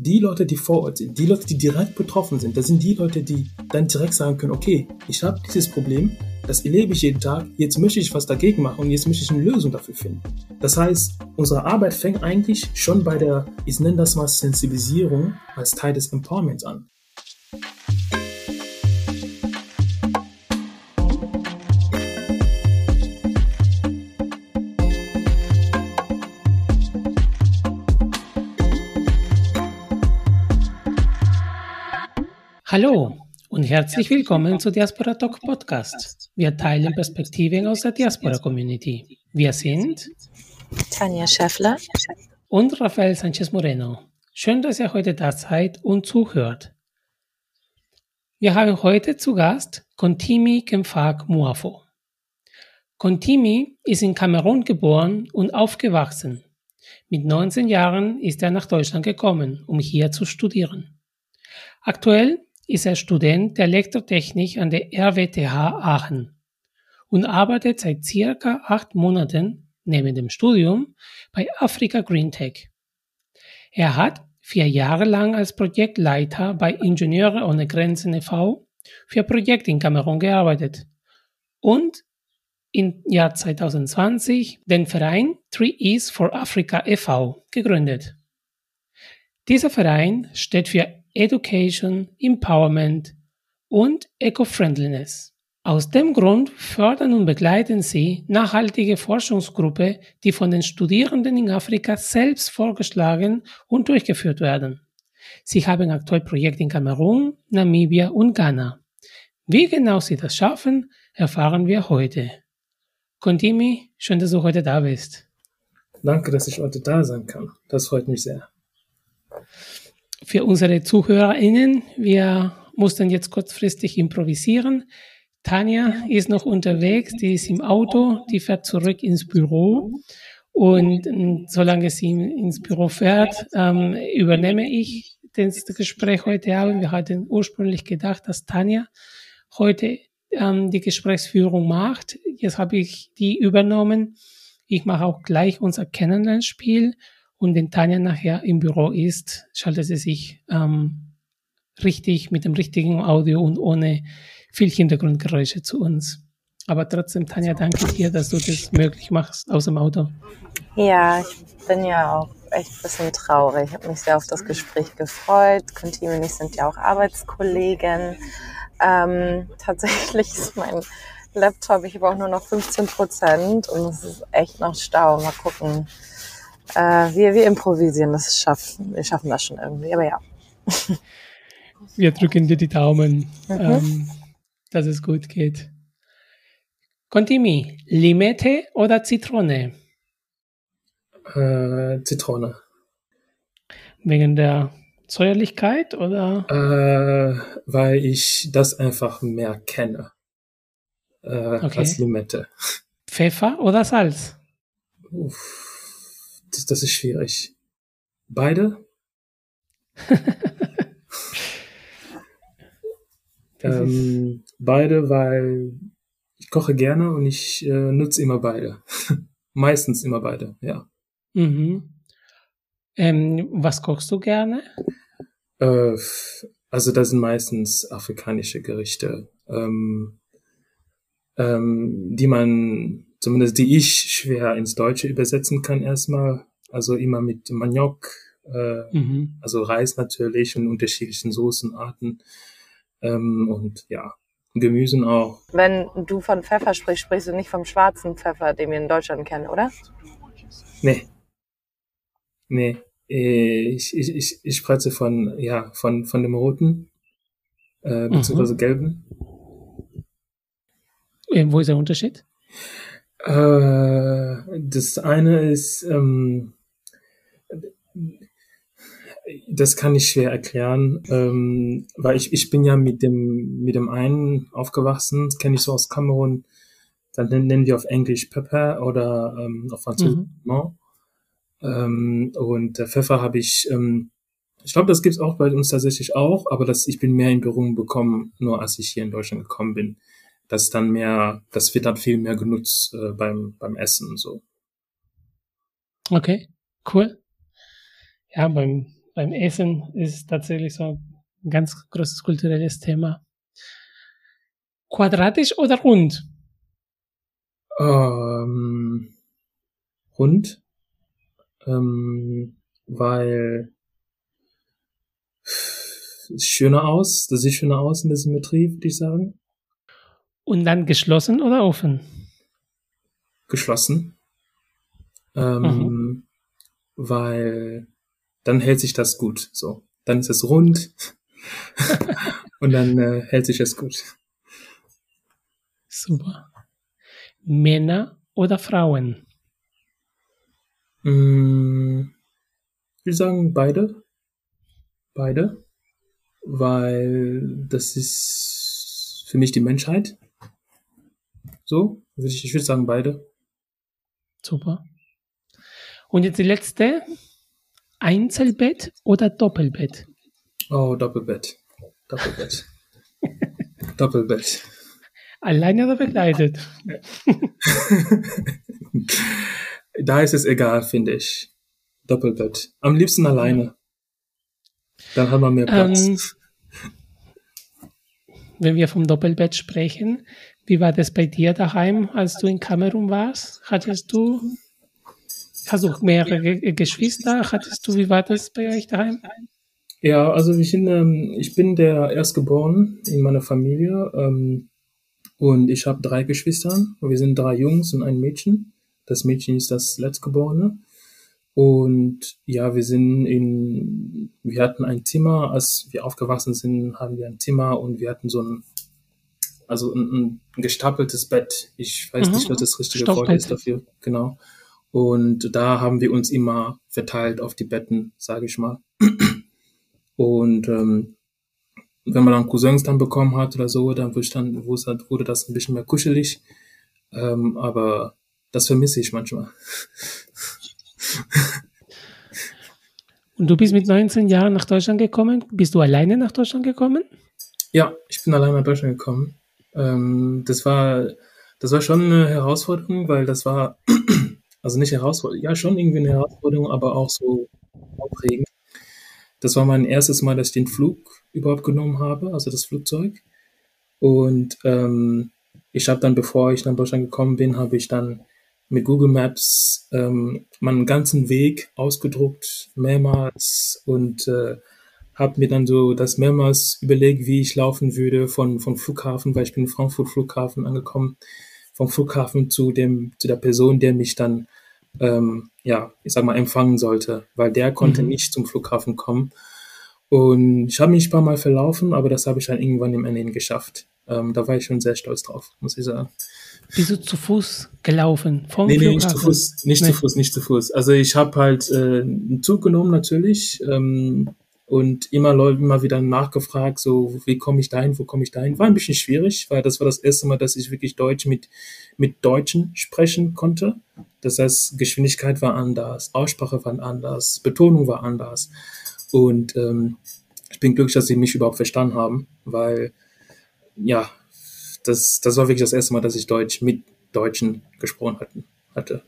die Leute, die vor Ort sind, die Leute, die direkt betroffen sind, das sind die Leute, die dann direkt sagen können, okay, ich habe dieses Problem, das erlebe ich jeden Tag, jetzt möchte ich was dagegen machen und jetzt möchte ich eine Lösung dafür finden. Das heißt, unsere Arbeit fängt eigentlich schon bei der, ich nenne das mal Sensibilisierung als Teil des Empowerments an. Hallo und herzlich willkommen zu Diaspora Talk Podcast. Wir teilen Perspektiven aus der Diaspora Community. Wir sind Tanja Schäffler und Rafael Sanchez Moreno. Schön, dass ihr heute da seid und zuhört. Wir haben heute zu Gast Kontimi Kemfak Muafo. Kontimi ist in Kamerun geboren und aufgewachsen. Mit 19 Jahren ist er nach Deutschland gekommen, um hier zu studieren. Aktuell ist er Student der Elektrotechnik an der RWTH Aachen und arbeitet seit circa acht Monaten neben dem Studium bei Africa Green Tech. Er hat vier Jahre lang als Projektleiter bei Ingenieure ohne Grenzen e.V. für Projekte in Kamerun gearbeitet und im Jahr 2020 den Verein Three E's for Africa e.V. gegründet. Dieser Verein steht für Education, Empowerment und Eco-Friendliness. Aus dem Grund fördern und begleiten sie nachhaltige Forschungsgruppe, die von den Studierenden in Afrika selbst vorgeschlagen und durchgeführt werden. Sie haben aktuell Projekte in Kamerun, Namibia und Ghana. Wie genau sie das schaffen, erfahren wir heute. Kontimi, schön, dass du heute da bist. Danke, dass ich heute da sein kann. Das freut mich sehr für unsere ZuhörerInnen, wir mussten jetzt kurzfristig improvisieren. Tanja ist noch unterwegs, die ist im Auto, die fährt zurück ins Büro. Und ähm, solange sie ins Büro fährt, ähm, übernehme ich das Gespräch heute Abend. Wir hatten ursprünglich gedacht, dass Tanja heute ähm, die Gesprächsführung macht. Jetzt habe ich die übernommen. Ich mache auch gleich unser Kennenlernspiel und wenn Tanja nachher im Büro ist, schaltet sie sich ähm, richtig mit dem richtigen Audio und ohne viel Hintergrundgeräusche zu uns. Aber trotzdem, Tanja, danke dir, dass du das möglich machst aus dem Auto. Ja, ich bin ja auch echt ein bisschen traurig. Ich habe mich sehr auf das Gespräch gefreut. Contime und ich sind ja auch Arbeitskollegen. Ähm, tatsächlich ist mein Laptop, ich habe auch nur noch 15 Prozent und es ist echt noch Stau. Mal gucken, äh, wir, wir improvisieren, das schaffen, wir schaffen das schon irgendwie, aber ja. Wir drücken dir die Daumen, mhm. ähm, dass es gut geht. Kontimi, Limette oder Zitrone? Äh, Zitrone. Wegen der Säuerlichkeit oder? Äh, weil ich das einfach mehr kenne äh, okay. als Limette. Pfeffer oder Salz? Uff das, das ist schwierig. Beide? ähm, beide, weil ich koche gerne und ich äh, nutze immer beide. Meistens immer beide, ja. Mhm. Ähm, was kochst du gerne? Äh, also das sind meistens afrikanische Gerichte, ähm, ähm, die man zumindest die ich schwer ins Deutsche übersetzen kann erstmal. Also immer mit Maniok, äh, mhm. also Reis natürlich und unterschiedlichen Soßenarten ähm, und ja, Gemüsen auch. Wenn du von Pfeffer sprichst, sprichst du nicht vom schwarzen Pfeffer, den wir in Deutschland kennen, oder? Nee. Nee. Äh, ich, ich, ich, ich spreche von, ja, von, von dem roten, äh, beziehungsweise mhm. gelben. Äh, wo ist der Unterschied? Äh, das eine ist, ähm, das kann ich schwer erklären, ähm, weil ich, ich bin ja mit dem, mit dem einen aufgewachsen, kenne ich so aus Kamerun, dann nennen wir auf Englisch Pepper oder ähm, auf Französisch mhm. ähm, und der Pfeffer habe ich, ähm, ich glaube, das gibt's auch bei uns tatsächlich auch, aber das, ich bin mehr in Berührung bekommen, nur als ich hier in Deutschland gekommen bin das ist dann mehr, das wird dann viel mehr genutzt äh, beim, beim Essen und so. Okay, cool. Ja, beim, beim Essen ist tatsächlich so ein ganz großes kulturelles Thema. Quadratisch oder rund? Ähm, rund, ähm, weil es schöner aus, das sieht schöner aus in der Symmetrie, würde ich sagen. Und dann geschlossen oder offen? Geschlossen. Ähm, mhm. Weil dann hält sich das gut. So, dann ist es rund und dann äh, hält sich es gut. Super. Männer oder Frauen? Mm, ich würde sagen beide. Beide. Weil das ist für mich die Menschheit. So, ich, ich würde sagen beide. Super. Und jetzt die letzte. Einzelbett oder Doppelbett? Oh, Doppelbett. Doppelbett. Doppelbett. Alleine oder begleitet? da ist es egal, finde ich. Doppelbett. Am liebsten alleine. Dann haben wir mehr Platz. Ähm, wenn wir vom Doppelbett sprechen, wie war das bei dir daheim, als du in Kamerun warst? Hattest du, du mehrere Geschwister? Hattest du, wie war das bei euch daheim? Ja, also ich bin, ähm, ich bin der Erstgeborene in meiner Familie ähm, und ich habe drei Geschwister. Wir sind drei Jungs und ein Mädchen. Das Mädchen ist das Letztgeborene. Und ja, wir sind in, wir hatten ein Zimmer, als wir aufgewachsen sind, haben wir ein Zimmer und wir hatten so ein, also ein, ein gestapeltes Bett. Ich weiß mhm. nicht, was das richtige Wort ist dafür, genau. Und da haben wir uns immer verteilt auf die Betten, sage ich mal. Und ähm, wenn man dann Cousins dann bekommen hat oder so, dann wurde, dann, wurde das ein bisschen mehr kuschelig. Ähm, aber das vermisse ich manchmal. Und du bist mit 19 Jahren nach Deutschland gekommen. Bist du alleine nach Deutschland gekommen? Ja, ich bin alleine nach Deutschland gekommen. Ähm, das war, das war schon eine Herausforderung, weil das war, also nicht Herausforderung, ja schon irgendwie eine Herausforderung, aber auch so aufregend. Das war mein erstes Mal, dass ich den Flug überhaupt genommen habe, also das Flugzeug. Und ähm, ich habe dann, bevor ich nach Deutschland gekommen bin, habe ich dann mit Google Maps ähm, meinen ganzen Weg ausgedruckt, mehrmals und äh, habe mir dann so das mehrmals überlegt, wie ich laufen würde von, vom Flughafen, weil ich bin in Frankfurt Flughafen angekommen, vom Flughafen zu dem, zu der Person, der mich dann, ähm, ja, ich sag mal, empfangen sollte, weil der konnte mhm. nicht zum Flughafen kommen. Und ich habe mich ein paar Mal verlaufen, aber das habe ich dann irgendwann im Ende geschafft. Ähm, da war ich schon sehr stolz drauf, muss ich sagen. Bist du zu Fuß gelaufen? Vom nee, nee, nicht zu Fuß, nicht nee. zu Fuß, nicht zu Fuß. Also ich habe halt äh, einen Zug genommen natürlich ähm, und immer Leute immer wieder nachgefragt, so wie komme ich dahin, wo komme ich dahin. War ein bisschen schwierig, weil das war das erste Mal, dass ich wirklich Deutsch mit mit Deutschen sprechen konnte. Das heißt, Geschwindigkeit war anders, Aussprache war anders, Betonung war anders und ähm, ich bin glücklich, dass sie mich überhaupt verstanden haben, weil ja, das, das war wirklich das erste Mal, dass ich Deutsch mit Deutschen gesprochen hatten, hatte.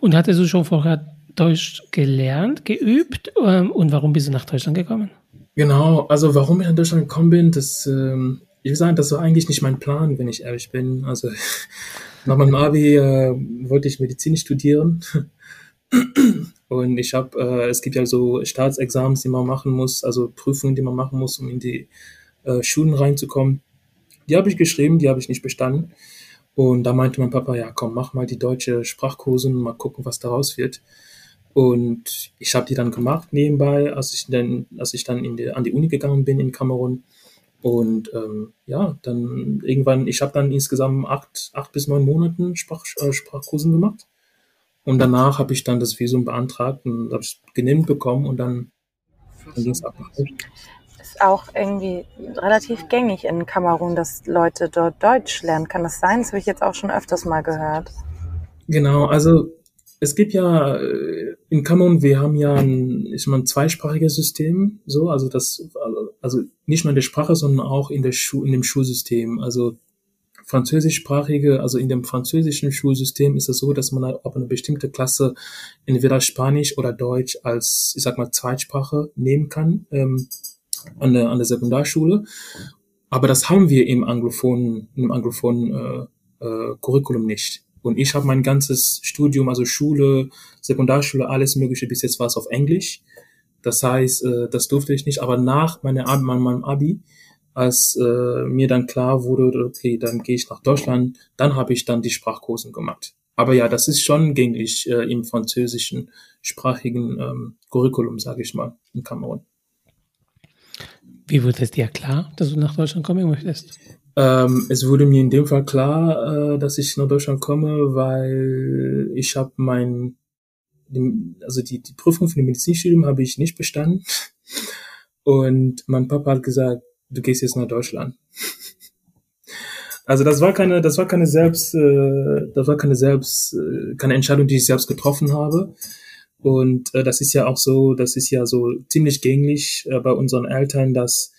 Und hattest du schon vorher Deutsch gelernt, geübt? Ähm, und warum bist du nach Deutschland gekommen? Genau, also warum ich nach Deutschland gekommen bin, das, ähm, ich will sagen, das war eigentlich nicht mein Plan, wenn ich ehrlich bin. Also nach meinem Abi äh, wollte ich Medizin studieren. Und ich habe, äh, es gibt ja so Staatsexamens, die man machen muss, also Prüfungen, die man machen muss, um in die äh, Schulen reinzukommen. Die habe ich geschrieben, die habe ich nicht bestanden. Und da meinte mein Papa, ja komm, mach mal die deutsche Sprachkurse und mal gucken, was daraus wird. Und ich habe die dann gemacht nebenbei, als ich dann, als ich dann in die, an die Uni gegangen bin in Kamerun. Und ähm, ja, dann irgendwann, ich habe dann insgesamt acht, acht bis neun Monaten Sprach, äh, Sprachkursen gemacht. Und danach habe ich dann das Visum beantragt und habe es genehmigt bekommen und dann, dann ging es ab auch irgendwie relativ gängig in Kamerun, dass Leute dort Deutsch lernen. Kann das sein? Das habe ich jetzt auch schon öfters mal gehört. Genau, also es gibt ja äh, in Kamerun, wir haben ja ein, ich meine, ein zweisprachiges System, so, also das, also nicht nur in der Sprache, sondern auch in der Schu in dem Schulsystem. Also französischsprachige, also in dem französischen Schulsystem ist es so, dass man ab eine bestimmte Klasse entweder Spanisch oder Deutsch als, ich sag mal, Zweitsprache nehmen kann ähm, an, der, an der Sekundarschule. Aber das haben wir im anglophonen, im anglophonen äh, äh, Curriculum nicht. Und ich habe mein ganzes Studium, also Schule, Sekundarschule, alles Mögliche, bis jetzt war es auf Englisch. Das heißt, äh, das durfte ich nicht. Aber nach meiner, meinem Abi, als äh, mir dann klar wurde, okay, dann gehe ich nach Deutschland, dann habe ich dann die Sprachkursen gemacht. Aber ja, das ist schon gängig äh, im französischen sprachigen ähm, Curriculum, sage ich mal, in Kamerun. Wie wurde es dir klar, dass du nach Deutschland kommen möchtest? Ähm, es wurde mir in dem Fall klar, äh, dass ich nach Deutschland komme, weil ich habe mein, also die, die Prüfung für den Medizinstudium habe ich nicht bestanden. Und mein Papa hat gesagt, du gehst jetzt nach Deutschland. Also das war keine, das war keine selbst, äh, das war keine selbst, äh, keine Entscheidung, die ich selbst getroffen habe. Und äh, das ist ja auch so, das ist ja so ziemlich gängig äh, bei unseren Eltern, dass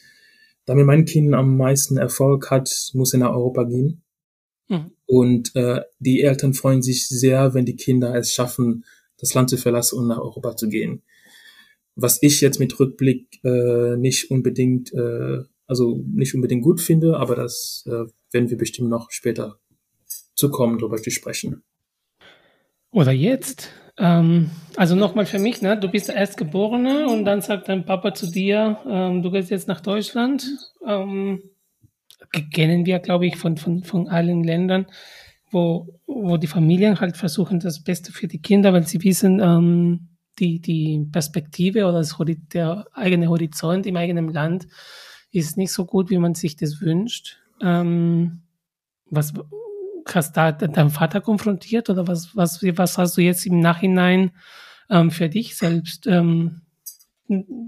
damit mein Kind am meisten Erfolg hat, muss er nach Europa gehen. Mhm. Und äh, die Eltern freuen sich sehr, wenn die Kinder es schaffen, das Land zu verlassen und nach Europa zu gehen. Was ich jetzt mit Rückblick äh, nicht unbedingt, äh, also nicht unbedingt gut finde, aber das äh, werden wir bestimmt noch später zu kommen, darüber zu sprechen. Oder jetzt. Ähm, also nochmal für mich, ne? du bist Erstgeborene und dann sagt dein Papa zu dir, ähm, du gehst jetzt nach Deutschland. Ähm, kennen wir, glaube ich, von, von, von allen Ländern, wo, wo die Familien halt versuchen, das Beste für die Kinder, weil sie wissen, ähm, die, die Perspektive oder das, der eigene Horizont im eigenen Land ist nicht so gut, wie man sich das wünscht. Ähm, was, hast da deinen Vater konfrontiert oder was, was, was hast du jetzt im Nachhinein ähm, für dich selbst ähm,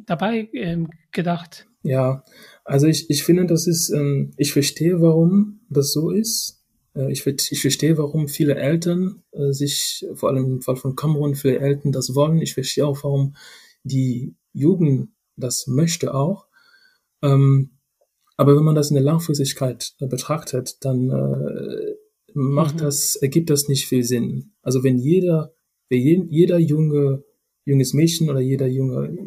dabei ähm, gedacht? Ja, also ich, ich finde, das ist, ähm, ich verstehe, warum das so ist. Äh, ich, ich verstehe, warum viele Eltern äh, sich, vor allem im Fall von Kamerun, viele Eltern das wollen. Ich verstehe auch, warum die Jugend das möchte auch. Ähm, aber wenn man das in der Langfristigkeit äh, betrachtet, dann äh, macht mhm. das, ergibt das nicht viel Sinn. Also wenn jeder, wenn jeder junge, junges Mädchen oder jeder junge,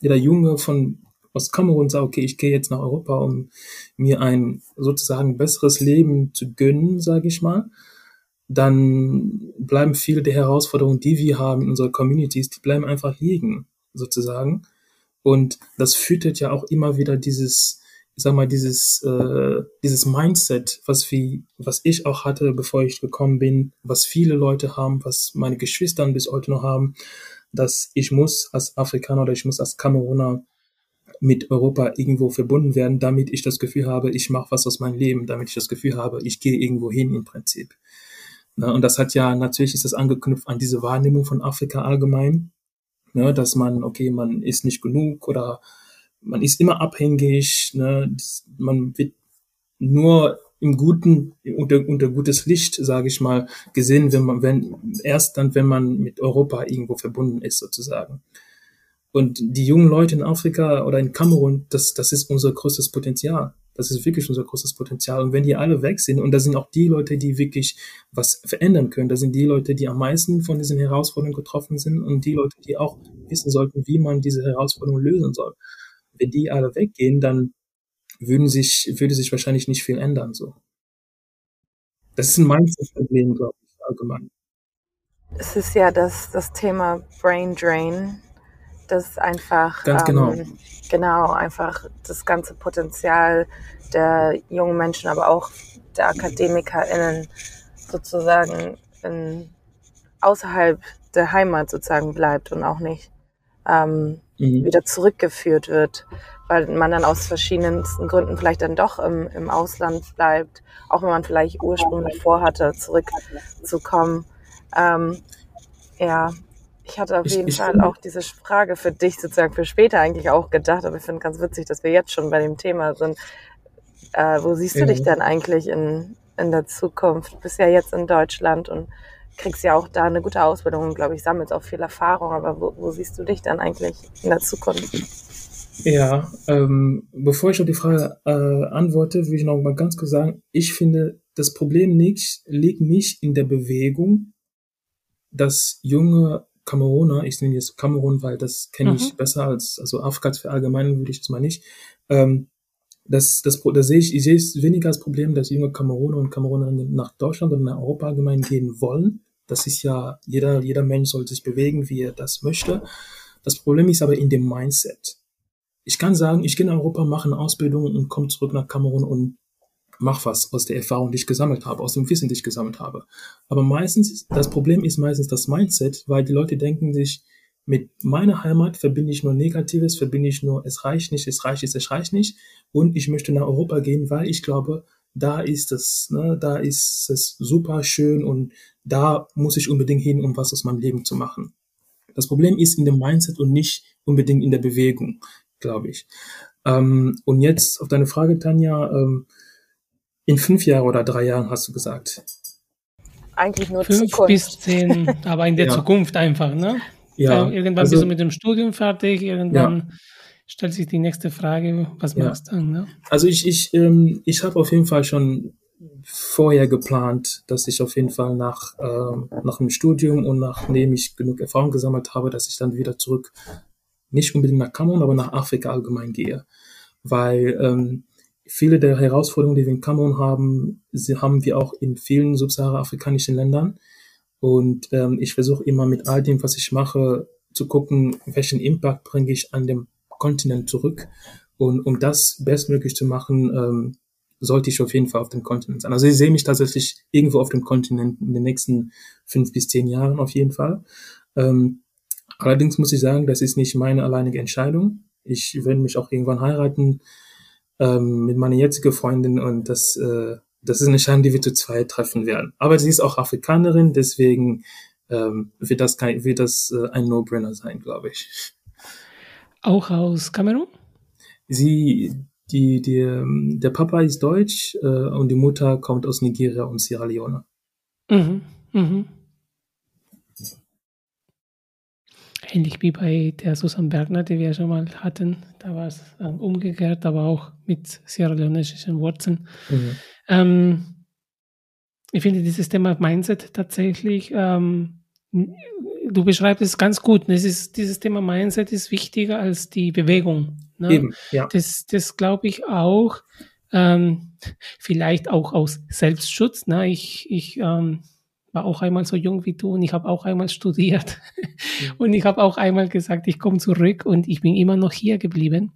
jeder Junge von aus Kamerun sagt, okay, ich gehe jetzt nach Europa, um mir ein sozusagen besseres Leben zu gönnen, sage ich mal, dann bleiben viele der Herausforderungen, die wir haben in unserer Communities, die bleiben einfach liegen, sozusagen. Und das füttert ja auch immer wieder dieses, ich sag mal, dieses, äh, dieses Mindset, was wie, was ich auch hatte, bevor ich gekommen bin, was viele Leute haben, was meine Geschwister bis heute noch haben, dass ich muss als Afrikaner oder ich muss als Kameruner mit Europa irgendwo verbunden werden, damit ich das Gefühl habe, ich mache was aus meinem Leben, damit ich das Gefühl habe, ich gehe irgendwo hin im Prinzip. Na, und das hat ja, natürlich ist das angeknüpft an diese Wahrnehmung von Afrika allgemein, ne, dass man, okay, man ist nicht genug oder man ist immer abhängig, ne? man wird nur im guten, unter, unter gutes Licht, sage ich mal, gesehen, wenn man, wenn, erst dann, wenn man mit Europa irgendwo verbunden ist, sozusagen. Und die jungen Leute in Afrika oder in Kamerun, das, das ist unser größtes Potenzial. Das ist wirklich unser großes Potenzial. Und wenn die alle weg sind, und das sind auch die Leute, die wirklich was verändern können, das sind die Leute, die am meisten von diesen Herausforderungen getroffen sind und die Leute, die auch wissen sollten, wie man diese Herausforderungen lösen soll wenn die alle weggehen, dann würden sich, würde sich wahrscheinlich nicht viel ändern, so. Das ist ein Mindset-Problem, glaube ich, allgemein. Es ist ja das, das Thema Brain Drain, das einfach, Ganz genau. Ähm, genau, einfach das ganze Potenzial der jungen Menschen, aber auch der AkademikerInnen sozusagen in, außerhalb der Heimat sozusagen bleibt und auch nicht ähm, mhm. wieder zurückgeführt wird, weil man dann aus verschiedensten Gründen vielleicht dann doch im, im Ausland bleibt, auch wenn man vielleicht ursprünglich vorhatte, zurückzukommen. Ähm, ja, ich hatte auf jeden ich, Fall auch diese Frage für dich sozusagen für später eigentlich auch gedacht, aber ich finde ganz witzig, dass wir jetzt schon bei dem Thema sind. Äh, wo siehst du dich denn eigentlich in, in der Zukunft? Du bist ja jetzt in Deutschland und kriegst ja auch da eine gute Ausbildung und glaube ich, sammelst auch viel Erfahrung. Aber wo, wo siehst du dich dann eigentlich in der Zukunft? Ja, ähm, bevor ich auf die Frage äh, antworte, will ich noch mal ganz kurz sagen, ich finde, das Problem nicht, liegt nicht in der Bewegung, dass junge Kameruner, ich nenne jetzt Kamerun, weil das kenne ich Mhm. besser als, also Afrika zu verallgemeinern würde ich das mal nicht. Ähm, das, das, Pro- da sehe ich, ich sehe es weniger als Problem, dass junge Kameruner und Kamerunerinnen nach Deutschland oder nach Europa allgemein gehen wollen. Das ist ja, jeder, jeder Mensch soll sich bewegen, wie er das möchte. Das Problem ist aber in dem Mindset. Ich kann sagen, ich gehe nach Europa, mache eine Ausbildung und komme zurück nach Kamerun und mach was aus der Erfahrung, die ich gesammelt habe, aus dem Wissen, die ich gesammelt habe. Aber meistens, das Problem ist meistens das Mindset, weil die Leute denken sich, mit meiner Heimat verbinde ich nur Negatives, verbinde ich nur, es reicht nicht, es reicht nicht, es reicht nicht. Und ich möchte nach Europa gehen, weil ich glaube, da ist es, ne, da ist es super schön und da muss ich unbedingt hin, um was aus meinem Leben zu machen. Das Problem ist in dem Mindset und nicht unbedingt in der Bewegung, glaube ich. Ähm, und jetzt auf deine Frage, Tanja, ähm, in fünf Jahren oder drei Jahren hast du gesagt. Eigentlich nur Fünf Zukunft. bis zehn, aber in der Ja. Zukunft einfach, ne? Ja, Äh, irgendwann also- bist du mit dem Studium fertig, irgendwann stellt sich die nächste Frage, was Ja. machst du dann, ne? Also ich, ich, ähm, ich habe auf jeden Fall schon vorher geplant, dass ich auf jeden Fall nach, ähm, nach dem Studium und nachdem ich genug Erfahrung gesammelt habe, dass ich dann wieder zurück, nicht unbedingt nach Kamerun, aber nach Afrika allgemein gehe. Weil ähm, viele der Herausforderungen, die wir in Kamerun haben, sie haben wir auch in vielen subsahara-afrikanischen Ländern. Und ähm, ich versuche immer mit all dem, was ich mache, zu gucken, welchen Impact bringe ich an dem Kontinent zurück. Und um das bestmöglich zu machen, ähm, sollte ich auf jeden Fall auf dem Kontinent sein. Also ich sehe mich tatsächlich irgendwo auf dem Kontinent in den nächsten fünf bis zehn Jahren auf jeden Fall. Ähm, allerdings muss ich sagen, das ist nicht meine alleinige Entscheidung. Ich werde mich auch irgendwann heiraten ähm, mit meiner jetzigen Freundin und das, äh, das ist eine Entscheidung, die wir zu zweit treffen werden. Aber sie ist auch Afrikanerin, deswegen ähm, wird das, kein, wird das äh, ein No-Brainer sein, glaube ich. Auch aus Kamerun? Sie, die, die, ähm, der Papa ist deutsch äh, und die Mutter kommt aus Nigeria und Sierra Leone. Mhm. Mhm. Ähnlich wie bei der Susan Bergner, die wir schon mal hatten. Da war es ähm, umgekehrt, aber auch mit sierra-leonesischen Wurzeln. Mhm. Ähm, ich finde dieses Thema Mindset tatsächlich, ähm, du beschreibst es ganz gut. Es ist, dieses Thema Mindset ist wichtiger als die Bewegung. Ne? Eben, ja. Das, das glaube ich auch. Ähm, vielleicht auch aus Selbstschutz. Ne? Ich, ich ähm, war auch einmal so jung wie du und ich habe auch einmal studiert. und ich habe auch einmal gesagt, ich komme zurück und ich bin immer noch hier geblieben.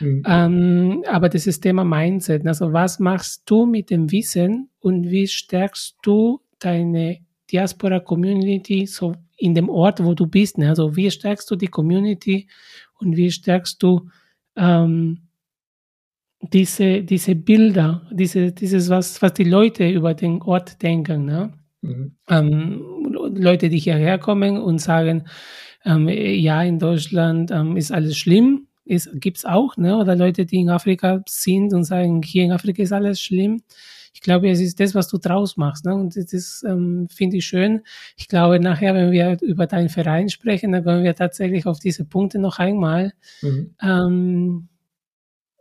Mhm. Ähm, aber das ist Thema Mindset. Also was machst du mit dem Wissen und wie stärkst du deine Diaspora-Community so in dem Ort, wo du bist? Ne? Also wie stärkst du die Community und wie stärkst du ähm, diese, diese Bilder, diese, dieses, was, was die Leute über den Ort denken. Ne? Mhm. Ähm, Leute, die hierher kommen und sagen, ähm, ja, in Deutschland ähm, ist alles schlimm, gibt es auch, ne? oder Leute, die in Afrika sind und sagen, hier in Afrika ist alles schlimm. Ich glaube, es ist das, was du draus machst. Ne? Und das ähm, finde ich schön. Ich glaube, nachher, wenn wir über deinen Verein sprechen, dann können wir tatsächlich auf diese Punkte noch einmal Mhm. ähm,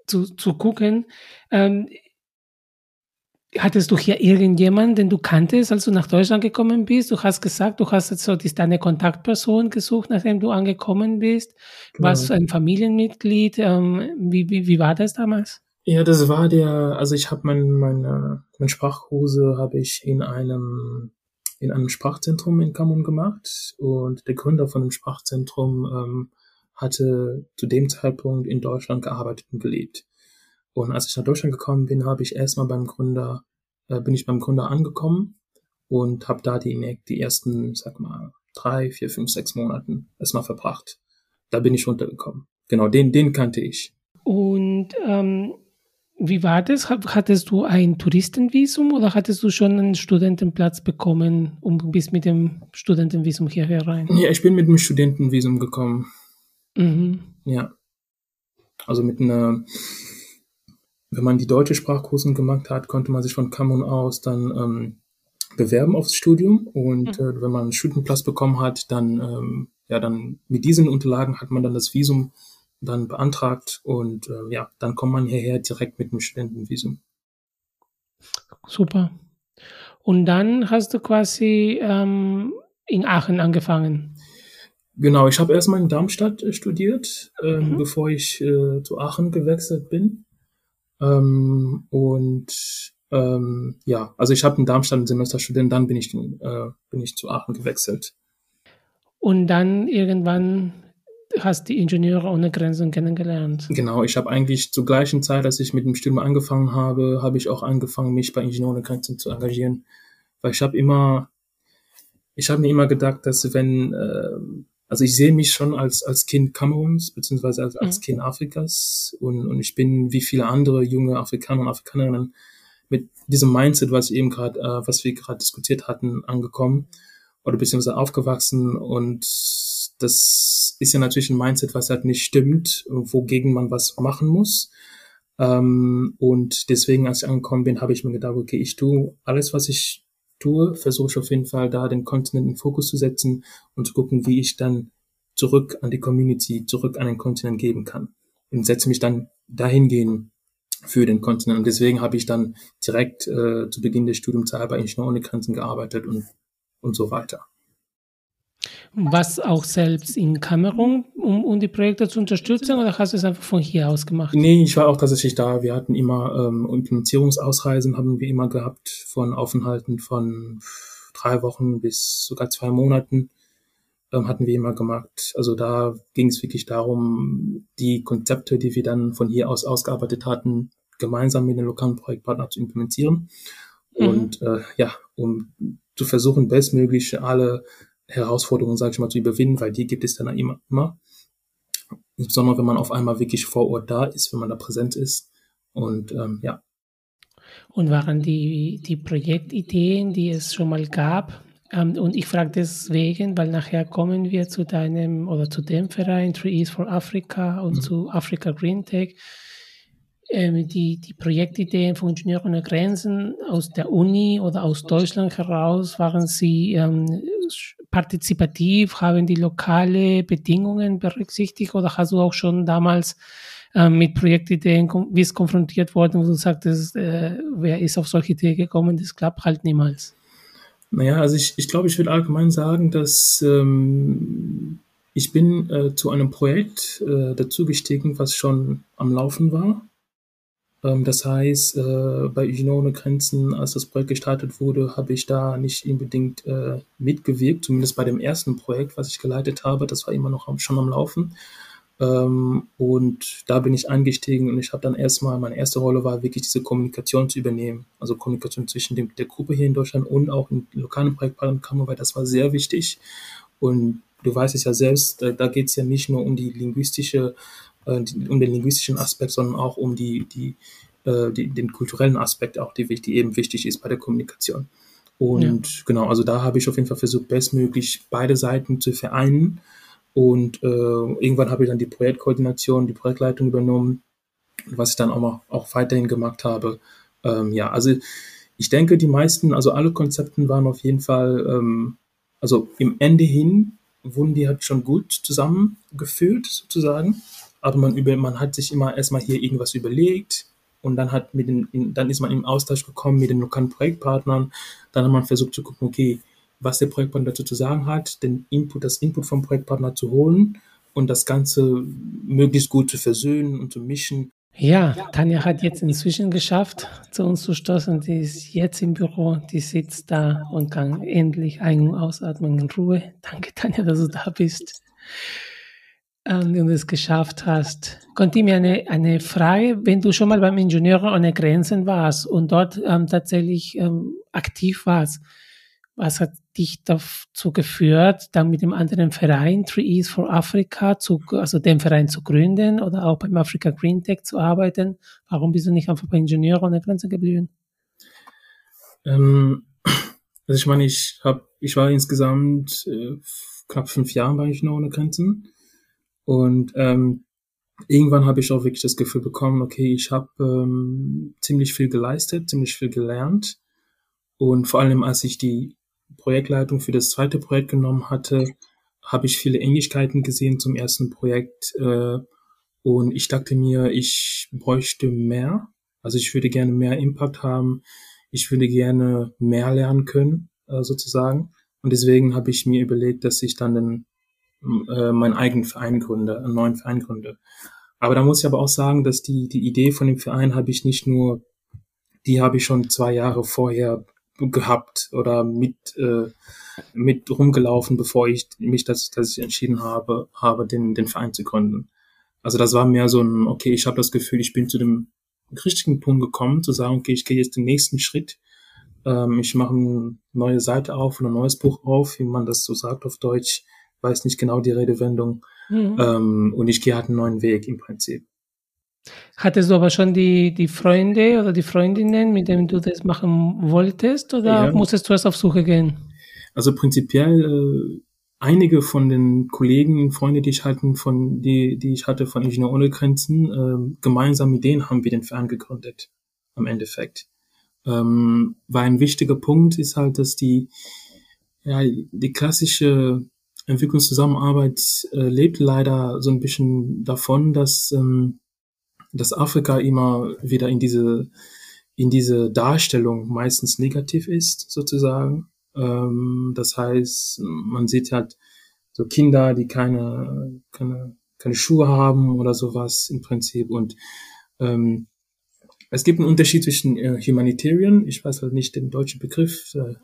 zu, zu gucken. Ähm, hattest du hier irgendjemanden, den du kanntest, als du nach Deutschland gekommen bist? Du hast gesagt, du hast jetzt so die, deine Kontaktperson gesucht, nachdem du angekommen bist. Genau. Warst du ein Familienmitglied? Ähm, wie, wie, wie war das damals? Ja, das war der, also ich habe mein, meine, mein Sprachkurse habe ich in einem in einem Sprachzentrum in Kamun gemacht und der Gründer von dem Sprachzentrum ähm, hatte zu dem Zeitpunkt in Deutschland gearbeitet und gelebt. Und als ich nach Deutschland gekommen bin, habe ich erstmal beim Gründer, äh, bin ich beim Gründer angekommen und habe da die, die ersten, sag mal, drei, vier, fünf, sechs Monaten erstmal verbracht. Da bin ich runtergekommen. Genau, den, den kannte ich. Und ähm, wie war das? Hattest du ein Touristenvisum oder hattest du schon einen Studentenplatz bekommen und bist mit dem Studentenvisum hierher rein? Ja, ich bin mit dem Studentenvisum gekommen. Mhm. Ja. Also mit einer, wenn man die deutsche Sprachkursen gemacht hat, konnte man sich von Kamerun aus dann ähm, bewerben aufs Studium und Mhm. äh, wenn man einen Studienplatz bekommen hat, dann ähm, ja dann mit diesen Unterlagen hat man dann das Visum dann beantragt und äh, ja, dann kommt man hierher direkt mit dem Studentenvisum. Super. Und dann hast du quasi ähm, in Aachen angefangen. Genau, ich habe erstmal in Darmstadt äh, studiert, äh, mhm. bevor ich äh, zu Aachen gewechselt bin. Ähm, und ähm, ja, also ich habe in Darmstadt ein Semester studiert, dann bin ich, äh, bin ich zu Aachen gewechselt. Und dann irgendwann hast die Ingenieure ohne Grenzen kennengelernt. Genau, ich habe eigentlich zur gleichen Zeit, als ich mit dem Studium angefangen habe, habe ich auch angefangen, mich bei Ingenieure ohne Grenzen zu engagieren. Weil ich habe immer, ich habe mir immer gedacht, dass wenn, äh, also ich sehe mich schon als, als Kind Kameruns, beziehungsweise als, als mhm. Kind Afrikas und, und ich bin wie viele andere junge Afrikaner und Afrikanerinnen mit diesem Mindset, was ich eben gerade, äh, was wir gerade diskutiert hatten, angekommen oder beziehungsweise aufgewachsen und das ist ja natürlich ein Mindset, was halt nicht stimmt, wogegen man was machen muss. Ähm, und deswegen, als ich angekommen bin, habe ich mir gedacht, okay, ich tue alles, was ich tue, versuche ich auf jeden Fall da den Kontinent in Fokus zu setzen und zu gucken, wie ich dann zurück an die Community, zurück an den Kontinent geben kann. Und setze mich dann dahingehend für den Kontinent. Und deswegen habe ich dann direkt äh, zu Beginn des Studiumzeit bei Ingenieur ohne Grenzen gearbeitet und, und so weiter. Was auch selbst in Kamerun, um, um die Projekte zu unterstützen, oder hast du es einfach von hier aus gemacht? Nee, ich war auch tatsächlich da. Wir hatten immer ähm, Implementierungsausreisen, haben wir immer gehabt, von Aufenthalten von drei Wochen bis sogar zwei Monaten ähm, hatten wir immer gemacht. Also da ging es wirklich darum, die Konzepte, die wir dann von hier aus ausgearbeitet hatten, gemeinsam mit den lokalen Projektpartnern zu implementieren. Mhm. Und äh, ja, um zu versuchen, bestmöglich alle Herausforderungen, sage ich mal, zu überwinden, weil die gibt es dann immer, immer. Insbesondere wenn man auf einmal wirklich vor Ort da ist, wenn man da präsent ist. Und ähm, ja. Und waren die, die Projektideen, die es schon mal gab, ähm, und ich frage deswegen, weil nachher kommen wir zu deinem oder zu dem Verein Trees for Africa und mhm. zu Africa Green Tech. Ähm, die, die Projektideen von Ingenieure ohne Grenzen aus der Uni oder aus Deutschland heraus, waren sie ähm, partizipativ, haben die lokale Bedingungen berücksichtigt oder hast du auch schon damals ähm, mit Projektideen, wie es konfrontiert worden, wo du sagtest, äh, wer ist auf solche Ideen gekommen, das klappt halt niemals? Naja, also ich, ich glaube, ich würde allgemein sagen, dass ähm, ich bin äh, zu einem Projekt äh, dazu gestiegen, was schon am Laufen war. Ähm, das heißt, äh, bei Hygiene ohne Grenzen, als das Projekt gestartet wurde, habe ich da nicht unbedingt äh, mitgewirkt, zumindest bei dem ersten Projekt, was ich geleitet habe. Das war immer noch schon am Laufen. Ähm, und da bin ich eingestiegen und ich habe dann erstmal, meine erste Rolle war wirklich diese Kommunikation zu übernehmen. Also Kommunikation zwischen dem, der Gruppe hier in Deutschland und auch in lokalen Projektpartnern, weil das war sehr wichtig. Und du weißt es ja selbst, da, da geht es ja nicht nur um die linguistische, um den linguistischen Aspekt, sondern auch um die, die, äh, die, den kulturellen Aspekt auch, die, die eben wichtig ist bei der Kommunikation. Und ja. genau, also da habe ich auf jeden Fall versucht, bestmöglich beide Seiten zu vereinen und äh, irgendwann habe ich dann die Projektkoordination, die Projektleitung übernommen, was ich dann auch, mal, auch weiterhin gemacht habe. Ähm, ja, also ich denke, die meisten, also alle Konzepten waren auf jeden Fall, ähm, also im Ende hin wurden die halt schon gut zusammengeführt, sozusagen. Aber man, über, man hat sich immer erstmal hier irgendwas überlegt und dann hat mit den, dann ist man im Austausch gekommen mit den lokalen Projektpartnern. Dann hat man versucht zu gucken, okay, was der Projektpartner dazu zu sagen hat, den Input, das Input vom Projektpartner zu holen und das Ganze möglichst gut zu versöhnen und zu mischen. Ja, Tanja hat jetzt inzwischen geschafft, zu uns zu stoßen. Die ist jetzt im Büro, die sitzt da und kann endlich ein- und ausatmen in Ruhe. Danke, Tanja, dass du da bist und es geschafft hast. Konnte mir eine, eine Frage, wenn du schon mal beim Ingenieure ohne Grenzen warst und dort ähm, tatsächlich ähm, aktiv warst, was hat dich dazu geführt, dann mit dem anderen Verein Trees for Africa, zu, also den Verein zu gründen oder auch beim Africa Green Tech zu arbeiten? Warum bist du nicht einfach bei Ingenieur ohne Grenze geblieben? Ähm, also ich meine, ich habe, ich war insgesamt äh, knapp fünf Jahre bei Ingenieur ohne Grenzen und ähm, irgendwann habe ich auch wirklich das Gefühl bekommen, okay, ich habe ähm, ziemlich viel geleistet, ziemlich viel gelernt und vor allem als ich die Projektleitung für das zweite Projekt genommen hatte, habe ich viele Ähnlichkeiten gesehen zum ersten Projekt. Äh, Und ich dachte mir, ich bräuchte mehr. Also ich würde gerne mehr Impact haben. Ich würde gerne mehr lernen können, äh, sozusagen. Und deswegen habe ich mir überlegt, dass ich dann den, äh, meinen eigenen Verein gründe, einen neuen Verein gründe. Aber da muss ich aber auch sagen, dass die, die Idee von dem Verein habe ich nicht nur, die habe ich schon zwei Jahre vorher gehabt oder mit, äh, mit rumgelaufen, bevor ich mich das, dass ich entschieden habe, habe den, den Verein zu gründen. Also das war mehr so ein, okay, ich habe das Gefühl, ich bin zu dem richtigen Punkt gekommen, zu sagen, okay, ich gehe jetzt den nächsten Schritt. Ähm, ich mache eine neue Seite auf, ein neues Buch auf, wie man das so sagt auf Deutsch, weiß nicht genau die Redewendung. Mhm. Ähm, und ich gehe halt einen neuen Weg im Prinzip. Hattest du aber schon die, die Freunde oder die Freundinnen, mit denen du das machen wolltest, oder ja. musstest du erst auf Suche gehen? Also prinzipiell äh, einige von den Kollegen, Freunde, die ich hatten, von die, die ich hatte von Ingenieur ohne Grenzen, äh, gemeinsam mit denen haben wir den Verein gegründet. Am Endeffekt. Ähm, weil ein wichtiger Punkt ist halt, dass die ja die klassische Entwicklungszusammenarbeit äh, lebt leider so ein bisschen davon, dass ähm, dass Afrika immer wieder in diese, in diese Darstellung meistens negativ ist, sozusagen. Ähm, das heißt, man sieht halt so Kinder, die keine, keine, keine Schuhe haben oder sowas im Prinzip und ähm, es gibt einen Unterschied zwischen äh, Humanitarian, ich weiß halt nicht den deutschen Begriff, äh,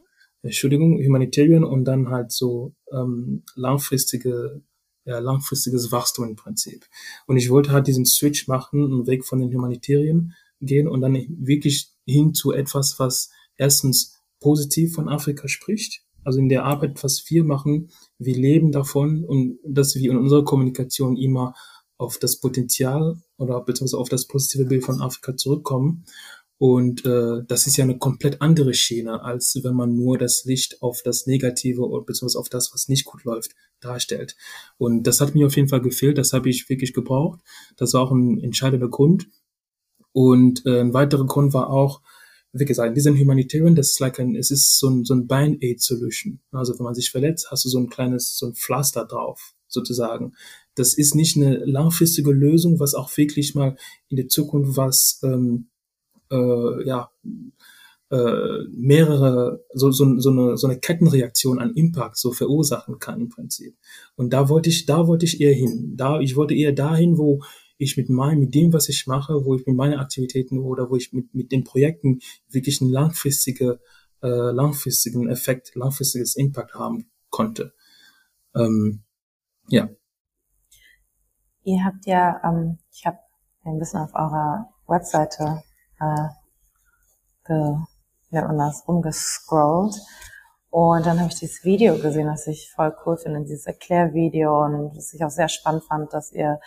Entschuldigung, Humanitarian und dann halt so ähm, langfristige ja, langfristiges Wachstum im Prinzip. Und ich wollte halt diesen Switch machen und weg von den Humanitarien gehen und dann wirklich hin zu etwas, was erstens positiv von Afrika spricht. Also in der Arbeit, was wir machen, wir leben davon und dass wir in unserer Kommunikation immer auf das Potenzial oder beziehungsweise auf das positive Bild von Afrika zurückkommen und äh, das ist ja eine komplett andere Schiene, als wenn man nur das Licht auf das Negative oder beziehungsweise auf das, was nicht gut läuft, darstellt. Und das hat mir auf jeden Fall gefehlt, das habe ich wirklich gebraucht. Das war auch ein entscheidender Grund. Und äh, ein weiterer Grund war auch, wie gesagt, in diesem Humanitarian, das ist like ein, es ist so ein, so ein Band-Aid-Solution. Also wenn man sich verletzt, hast du so ein kleines, so ein Pflaster drauf, sozusagen. Das ist nicht eine langfristige Lösung, was auch wirklich mal in der Zukunft was ähm, äh, ja, äh, mehrere, so, so, so, eine, so eine Kettenreaktion an Impact so verursachen kann im Prinzip. Und da wollte ich, da wollte ich eher hin. Da, ich wollte eher dahin, wo ich mit meinem, mit dem, was ich mache, wo ich mit meinen Aktivitäten oder wo ich mit, mit den Projekten wirklich einen langfristige, äh, langfristigen Effekt, langfristiges Impact haben konnte. Ähm, ja. Ihr habt ja, ähm, ich habe ein bisschen auf eurer Webseite äh, ge, wie nennt man das, rumgescrollt. Und dann habe ich dieses Video gesehen, das ich voll cool finde, dieses Erklärvideo und was ich auch sehr spannend fand, dass ihr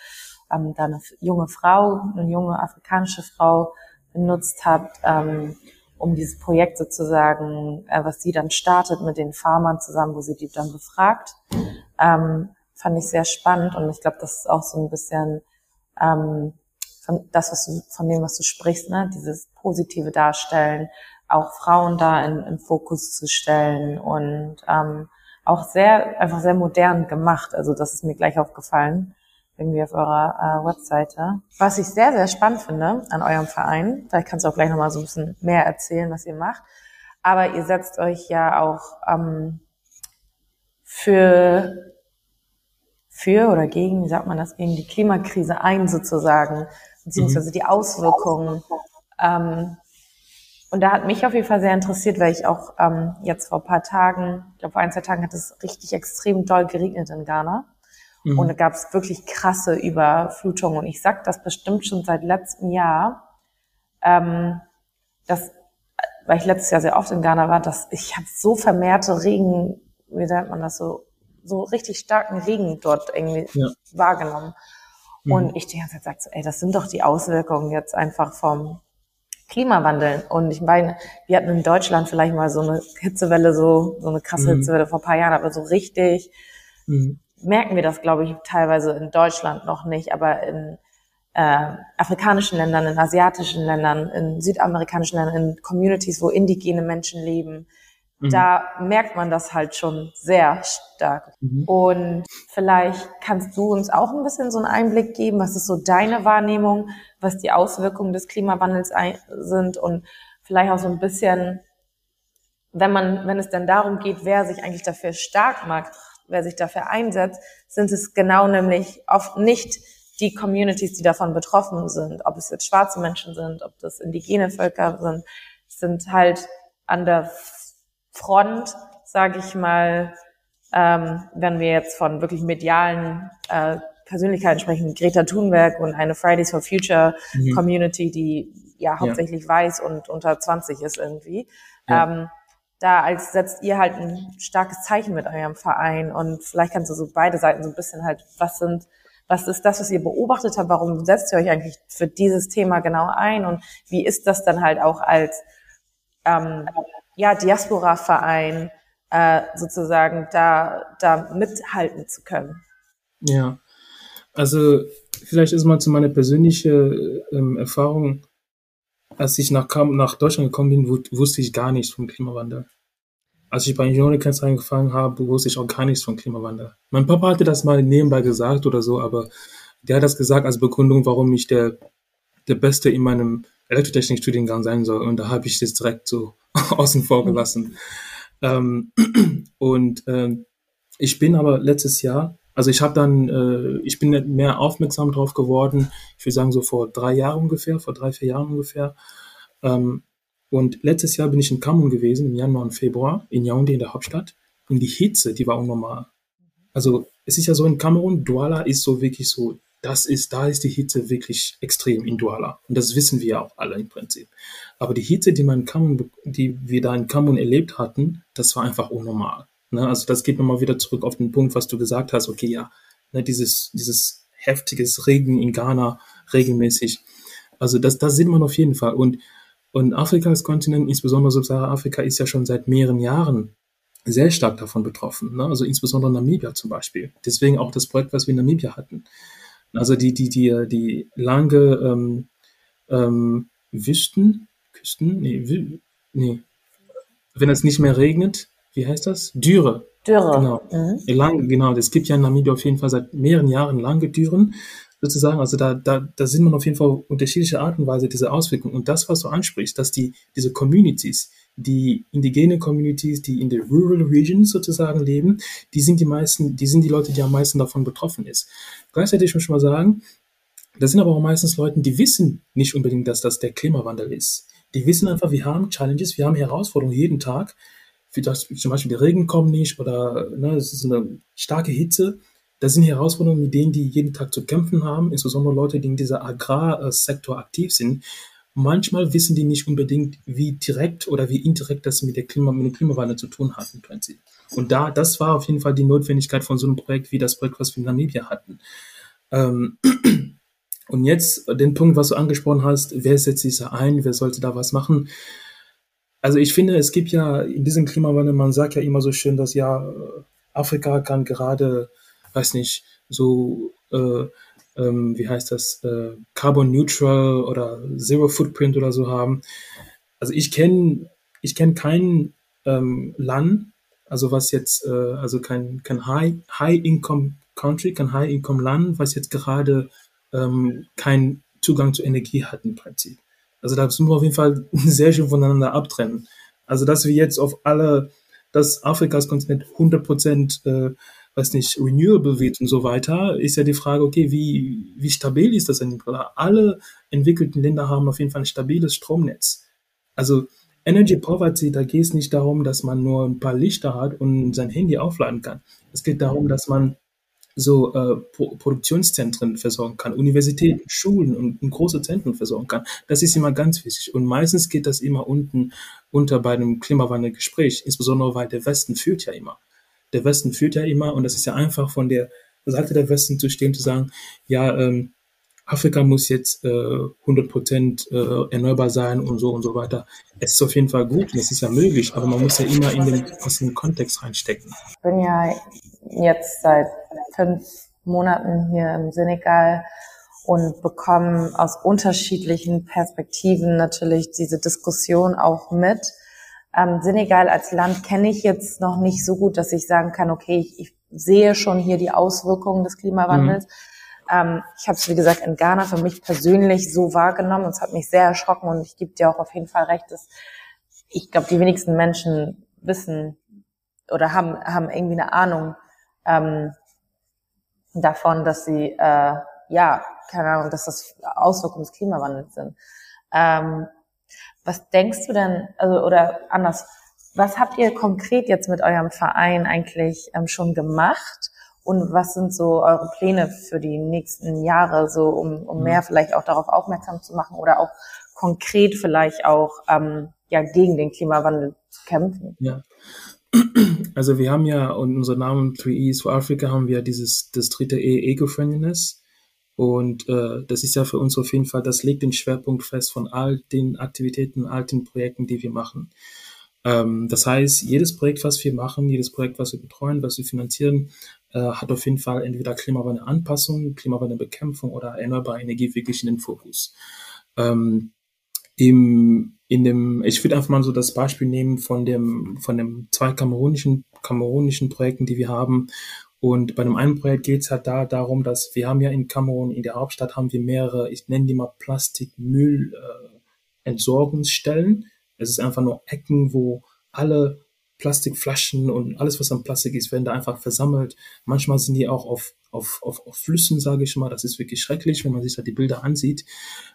ähm, da eine junge Frau, eine junge afrikanische Frau benutzt habt, ähm, um dieses Projekt sozusagen, äh, was sie dann startet mit den Farmern zusammen, wo sie die dann befragt. Ähm, fand ich sehr spannend und ich glaube, das ist auch so ein bisschen ähm, von das, was du, von dem, was du sprichst, ne, dieses positive Darstellen, auch Frauen da in, in Fokus zu stellen und ähm, auch sehr, einfach sehr modern gemacht. Also das ist mir gleich aufgefallen, irgendwie auf eurer äh, Webseite. Was ich sehr, sehr spannend finde an eurem Verein, vielleicht kannst du auch gleich nochmal so ein bisschen mehr erzählen, was ihr macht, aber ihr setzt euch ja auch ähm, für für oder gegen, wie sagt man das, gegen die Klimakrise ein sozusagen beziehungsweise die Auswirkungen. Ähm, und da hat mich auf jeden Fall sehr interessiert, weil ich auch ähm, jetzt vor ein paar Tagen, ich glaube vor ein, zwei Tagen hat es richtig extrem doll geregnet in Ghana. Mhm. Und da gab es wirklich krasse Überflutungen. Und ich sag das bestimmt schon seit letztem Jahr, ähm, dass, weil ich letztes Jahr sehr oft in Ghana war, dass ich habe so vermehrte Regen, wie nennt man das so, so richtig starken Regen dort irgendwie ja. wahrgenommen. Mhm. Und ich die ganze Zeit sage so, ey, das sind doch die Auswirkungen jetzt einfach vom Klimawandel. Und ich meine, wir hatten in Deutschland vielleicht mal so eine Hitzewelle, so, so eine krasse mhm. Hitzewelle vor ein paar Jahren, aber so richtig mhm. merken wir das, glaube ich, teilweise in Deutschland noch nicht, aber in äh, afrikanischen Ländern, in asiatischen Ländern, in südamerikanischen Ländern, in Communities, wo indigene Menschen leben, mhm. da merkt man das halt schon sehr stark. Mhm. Und vielleicht kannst du uns auch ein bisschen so einen Einblick geben, was ist so deine Wahrnehmung, was die Auswirkungen des Klimawandels sind und vielleicht auch so ein bisschen, wenn man, wenn es dann darum geht, wer sich eigentlich dafür stark macht, wer sich dafür einsetzt, sind es genau nämlich oft nicht die Communities, die davon betroffen sind, ob es jetzt schwarze Menschen sind, ob das indigene Völker sind, sind halt an der Front, sage ich mal, ähm, wenn wir jetzt von wirklich medialen äh, Persönlichkeiten sprechen, Greta Thunberg und eine Fridays for Future mhm. Community, die ja hauptsächlich ja. weiß und unter 20 ist irgendwie. Ja. Ähm, da als setzt ihr halt ein starkes Zeichen mit eurem Verein und vielleicht kannst du so beide Seiten so ein bisschen halt, was sind, was ist das, was ihr beobachtet habt, warum setzt ihr euch eigentlich für dieses Thema genau ein und wie ist das dann halt auch als ähm, ja, Diaspora-Verein äh, sozusagen da, da mithalten zu können? Ja, also vielleicht ist mal zu meiner persönlichen ähm, Erfahrung als ich nach, nach Deutschland gekommen bin, wusste ich gar nichts vom Klimawandel. Als ich bei Unionicans angefangen habe, wusste ich auch gar nichts vom Klimawandel. Mein Papa hatte das mal nebenbei gesagt oder so, aber der hat das gesagt als Begründung, warum ich der, der Beste in meinem Elektrotechnikstudiengang sein soll. Und da habe ich das direkt so außen vor gelassen. Ähm, und äh, ich bin aber letztes Jahr also ich habe dann, äh, ich bin mehr aufmerksam drauf geworden, ich würde sagen so vor drei Jahren ungefähr, vor drei, vier Jahren ungefähr. Ähm, und letztes Jahr bin ich in Kamerun gewesen, im Januar und Februar, in Yaoundé in der Hauptstadt. Und die Hitze, die war unnormal. Also es ist ja so in Kamerun, Douala ist so wirklich so, das ist, da ist die Hitze wirklich extrem in Douala. Und das wissen wir auch alle im Prinzip. Aber die Hitze, die, man in Kamerun, die wir da in Kamerun erlebt hatten, das war einfach unnormal. Ne? Also das geht nochmal wieder zurück auf den Punkt, was du gesagt hast. Okay, ja, ne, dieses, dieses heftiges Regen in Ghana regelmäßig. Also das, das sieht man auf jeden Fall. Und, und Afrika als Kontinent, insbesondere Subsahara-Afrika, ist ja schon seit mehreren Jahren sehr stark davon betroffen. Ne? Also insbesondere Namibia zum Beispiel. Deswegen auch das Projekt, was wir in Namibia hatten. Also die, die, die, die lange ähm, ähm, Wüsten, Küsten, nee, nee, wenn es nicht mehr regnet, wie heißt das? Dürre. Dürre. Genau. Mhm. Lang, genau. Es gibt ja in Namibia auf jeden Fall seit mehreren Jahren lange Dürren, sozusagen. Also da, da, da sind man auf jeden Fall unterschiedliche Art und Weise diese Auswirkungen. Und das, was du ansprichst, dass die, diese Communities, die indigene Communities, die in den Rural Regions sozusagen leben, die sind die meisten, die sind die Leute, die am meisten davon betroffen ist. Gleichzeitig muss ich mal sagen, das sind aber auch meistens Leute, die wissen nicht unbedingt, dass das der Klimawandel ist. Die wissen einfach, wir haben Challenges, wir haben Herausforderungen jeden Tag wie das, zum Beispiel der Regen kommt nicht oder ne, es ist eine starke Hitze. Das sind Herausforderungen, mit denen die jeden Tag zu kämpfen haben, insbesondere Leute, die in dieser Agrarsektor aktiv sind. Manchmal wissen die nicht unbedingt, wie direkt oder wie indirekt das mit, der Klima, mit dem Klimawandel zu tun hat im Prinzip. Und da, das war auf jeden Fall die Notwendigkeit von so einem Projekt wie das Projekt, was wir in Namibia hatten. Ähm, und jetzt den Punkt, was du angesprochen hast, wer setzt sich da ein, wer sollte da was machen? Also ich finde, es gibt ja in diesem Klimawandel, man sagt ja immer so schön, dass ja Afrika kann gerade, weiß nicht, so, äh, ähm, wie heißt das, äh, Carbon Neutral oder Zero Footprint oder so haben. Also ich kenne ich kenn kein ähm, Land, also was jetzt, äh, also kein, kein High, High Income Country, kein High Income Land, was jetzt gerade ähm, keinen Zugang zu Energie hat im Prinzip. Also da müssen wir auf jeden Fall sehr schön voneinander abtrennen. Also dass wir jetzt auf alle, dass Afrikas Kontinent 100 Prozent, äh, weiß nicht, renewable wird und so weiter, ist ja die Frage, okay, wie, wie stabil ist das denn? Alle entwickelten Länder haben auf jeden Fall ein stabiles Stromnetz. Also Energy Poverty, da geht es nicht darum, dass man nur ein paar Lichter hat und sein Handy aufladen kann. Es geht darum, dass man so äh, Pro Produktionszentren versorgen kann, Universitäten, Schulen und, und, große Zentren versorgen kann. Das ist immer ganz wichtig. Und meistens geht das immer unten unter bei einem Klimawandelgespräch, insbesondere weil der Westen führt ja immer. Der Westen führt ja immer und das ist ja einfach von der Seite der Westen zu stehen, zu sagen, ja, ähm, Afrika muss jetzt äh, 100 Prozent äh, erneuerbar sein und so und so weiter. Es ist auf jeden Fall gut und es ist ja möglich, aber man muss ja immer in den passenden Kontext reinstecken. Ich bin ja jetzt seit fünf Monaten hier im Senegal und bekomme aus unterschiedlichen Perspektiven natürlich diese Diskussion auch mit. Ähm, Senegal als Land kenne ich jetzt noch nicht so gut, dass ich sagen kann, okay, ich, ich sehe schon hier die Auswirkungen des Klimawandels. Mhm. Ähm, ich habe es, wie gesagt, in Ghana für mich persönlich so wahrgenommen und es hat mich sehr erschrocken und ich gebe dir auch auf jeden Fall recht, dass ich glaube, die wenigsten Menschen wissen oder haben, haben irgendwie eine Ahnung ähm, davon, dass sie, äh, ja, keine Ahnung, dass das Auswirkungen des Klimawandels sind. Ähm, was denkst du denn, also oder anders, was habt ihr konkret jetzt mit eurem Verein eigentlich ähm, schon gemacht? Und was sind so eure Pläne für die nächsten Jahre, so um, um mehr vielleicht auch darauf aufmerksam zu machen oder auch konkret vielleicht auch ähm, ja gegen den Klimawandel zu kämpfen? Ja. Also wir haben ja und unser Namen 3E's for Africa haben wir dieses das dritte E Eco-Friendliness und äh, das ist ja für uns auf jeden Fall, das legt den Schwerpunkt fest von all den Aktivitäten, all den Projekten, die wir machen. Ähm, das heißt, jedes Projekt, was wir machen, jedes Projekt, was wir betreuen, was wir finanzieren, äh, hat auf jeden Fall entweder Klimawandelanpassung, Klimawandelbekämpfung oder erneuerbare Energie wirklich in den Fokus. Ähm, im, in dem, ich würde einfach mal so das Beispiel nehmen von dem, von dem zwei kamerunischen, kamerunischen Projekten, die wir haben, und bei dem einen Projekt geht es halt da darum, dass wir haben ja in Kamerun, in der Hauptstadt, haben wir mehrere, ich nenne die mal Plastikmüll-Entsorgungsstellen. Äh, es ist einfach nur Ecken, wo alle Plastikflaschen und alles, was an Plastik ist, werden da einfach versammelt. Manchmal sind die auch auf, auf, auf, auf Flüssen, sage ich mal. Das ist wirklich schrecklich, wenn man sich da die Bilder ansieht.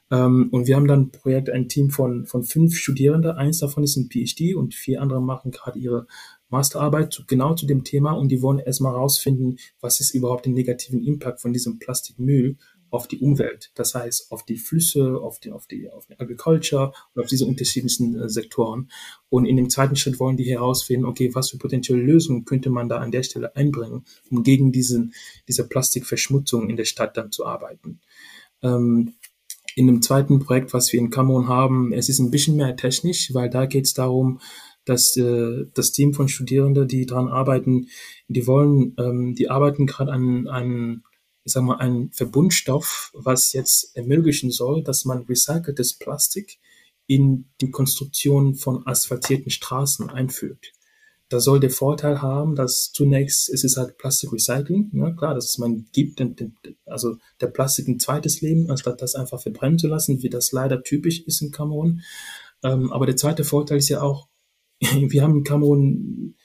Ähm, und wir haben dann ein Projekt, ein Team von, von fünf Studierenden. Eins davon ist ein PhD und vier andere machen gerade ihre Masterarbeit genau zu dem Thema und die wollen erstmal herausfinden, was ist überhaupt der negativen Impact von diesem Plastikmüll auf die Umwelt. Das heißt, auf die Flüsse, auf die, auf die, auf die Agriculture und auf diese unterschiedlichen äh, Sektoren. Und in dem zweiten Schritt wollen die herausfinden, okay, was für potenzielle Lösungen könnte man da an der Stelle einbringen, um gegen diesen, diese Plastikverschmutzung in der Stadt dann zu arbeiten. Ähm, in dem zweiten Projekt, was wir in Kamerun haben, es ist ein bisschen mehr technisch, weil da geht es darum, dass äh, das Team von Studierenden, die daran arbeiten, die wollen, ähm, die arbeiten gerade an einem, ich sag mal, einen Verbundstoff, was jetzt ermöglichen soll, dass man recyceltes Plastik in die Konstruktion von asphaltierten Straßen einführt. Das soll der Vorteil haben, dass zunächst es ist halt Plastikrecycling, ne? klar, dass man gibt, also der Plastik ein zweites Leben, anstatt das einfach verbrennen zu lassen, wie das leider typisch ist in Kamerun. Ähm, aber der zweite Vorteil ist ja auch, wir haben in Kamerun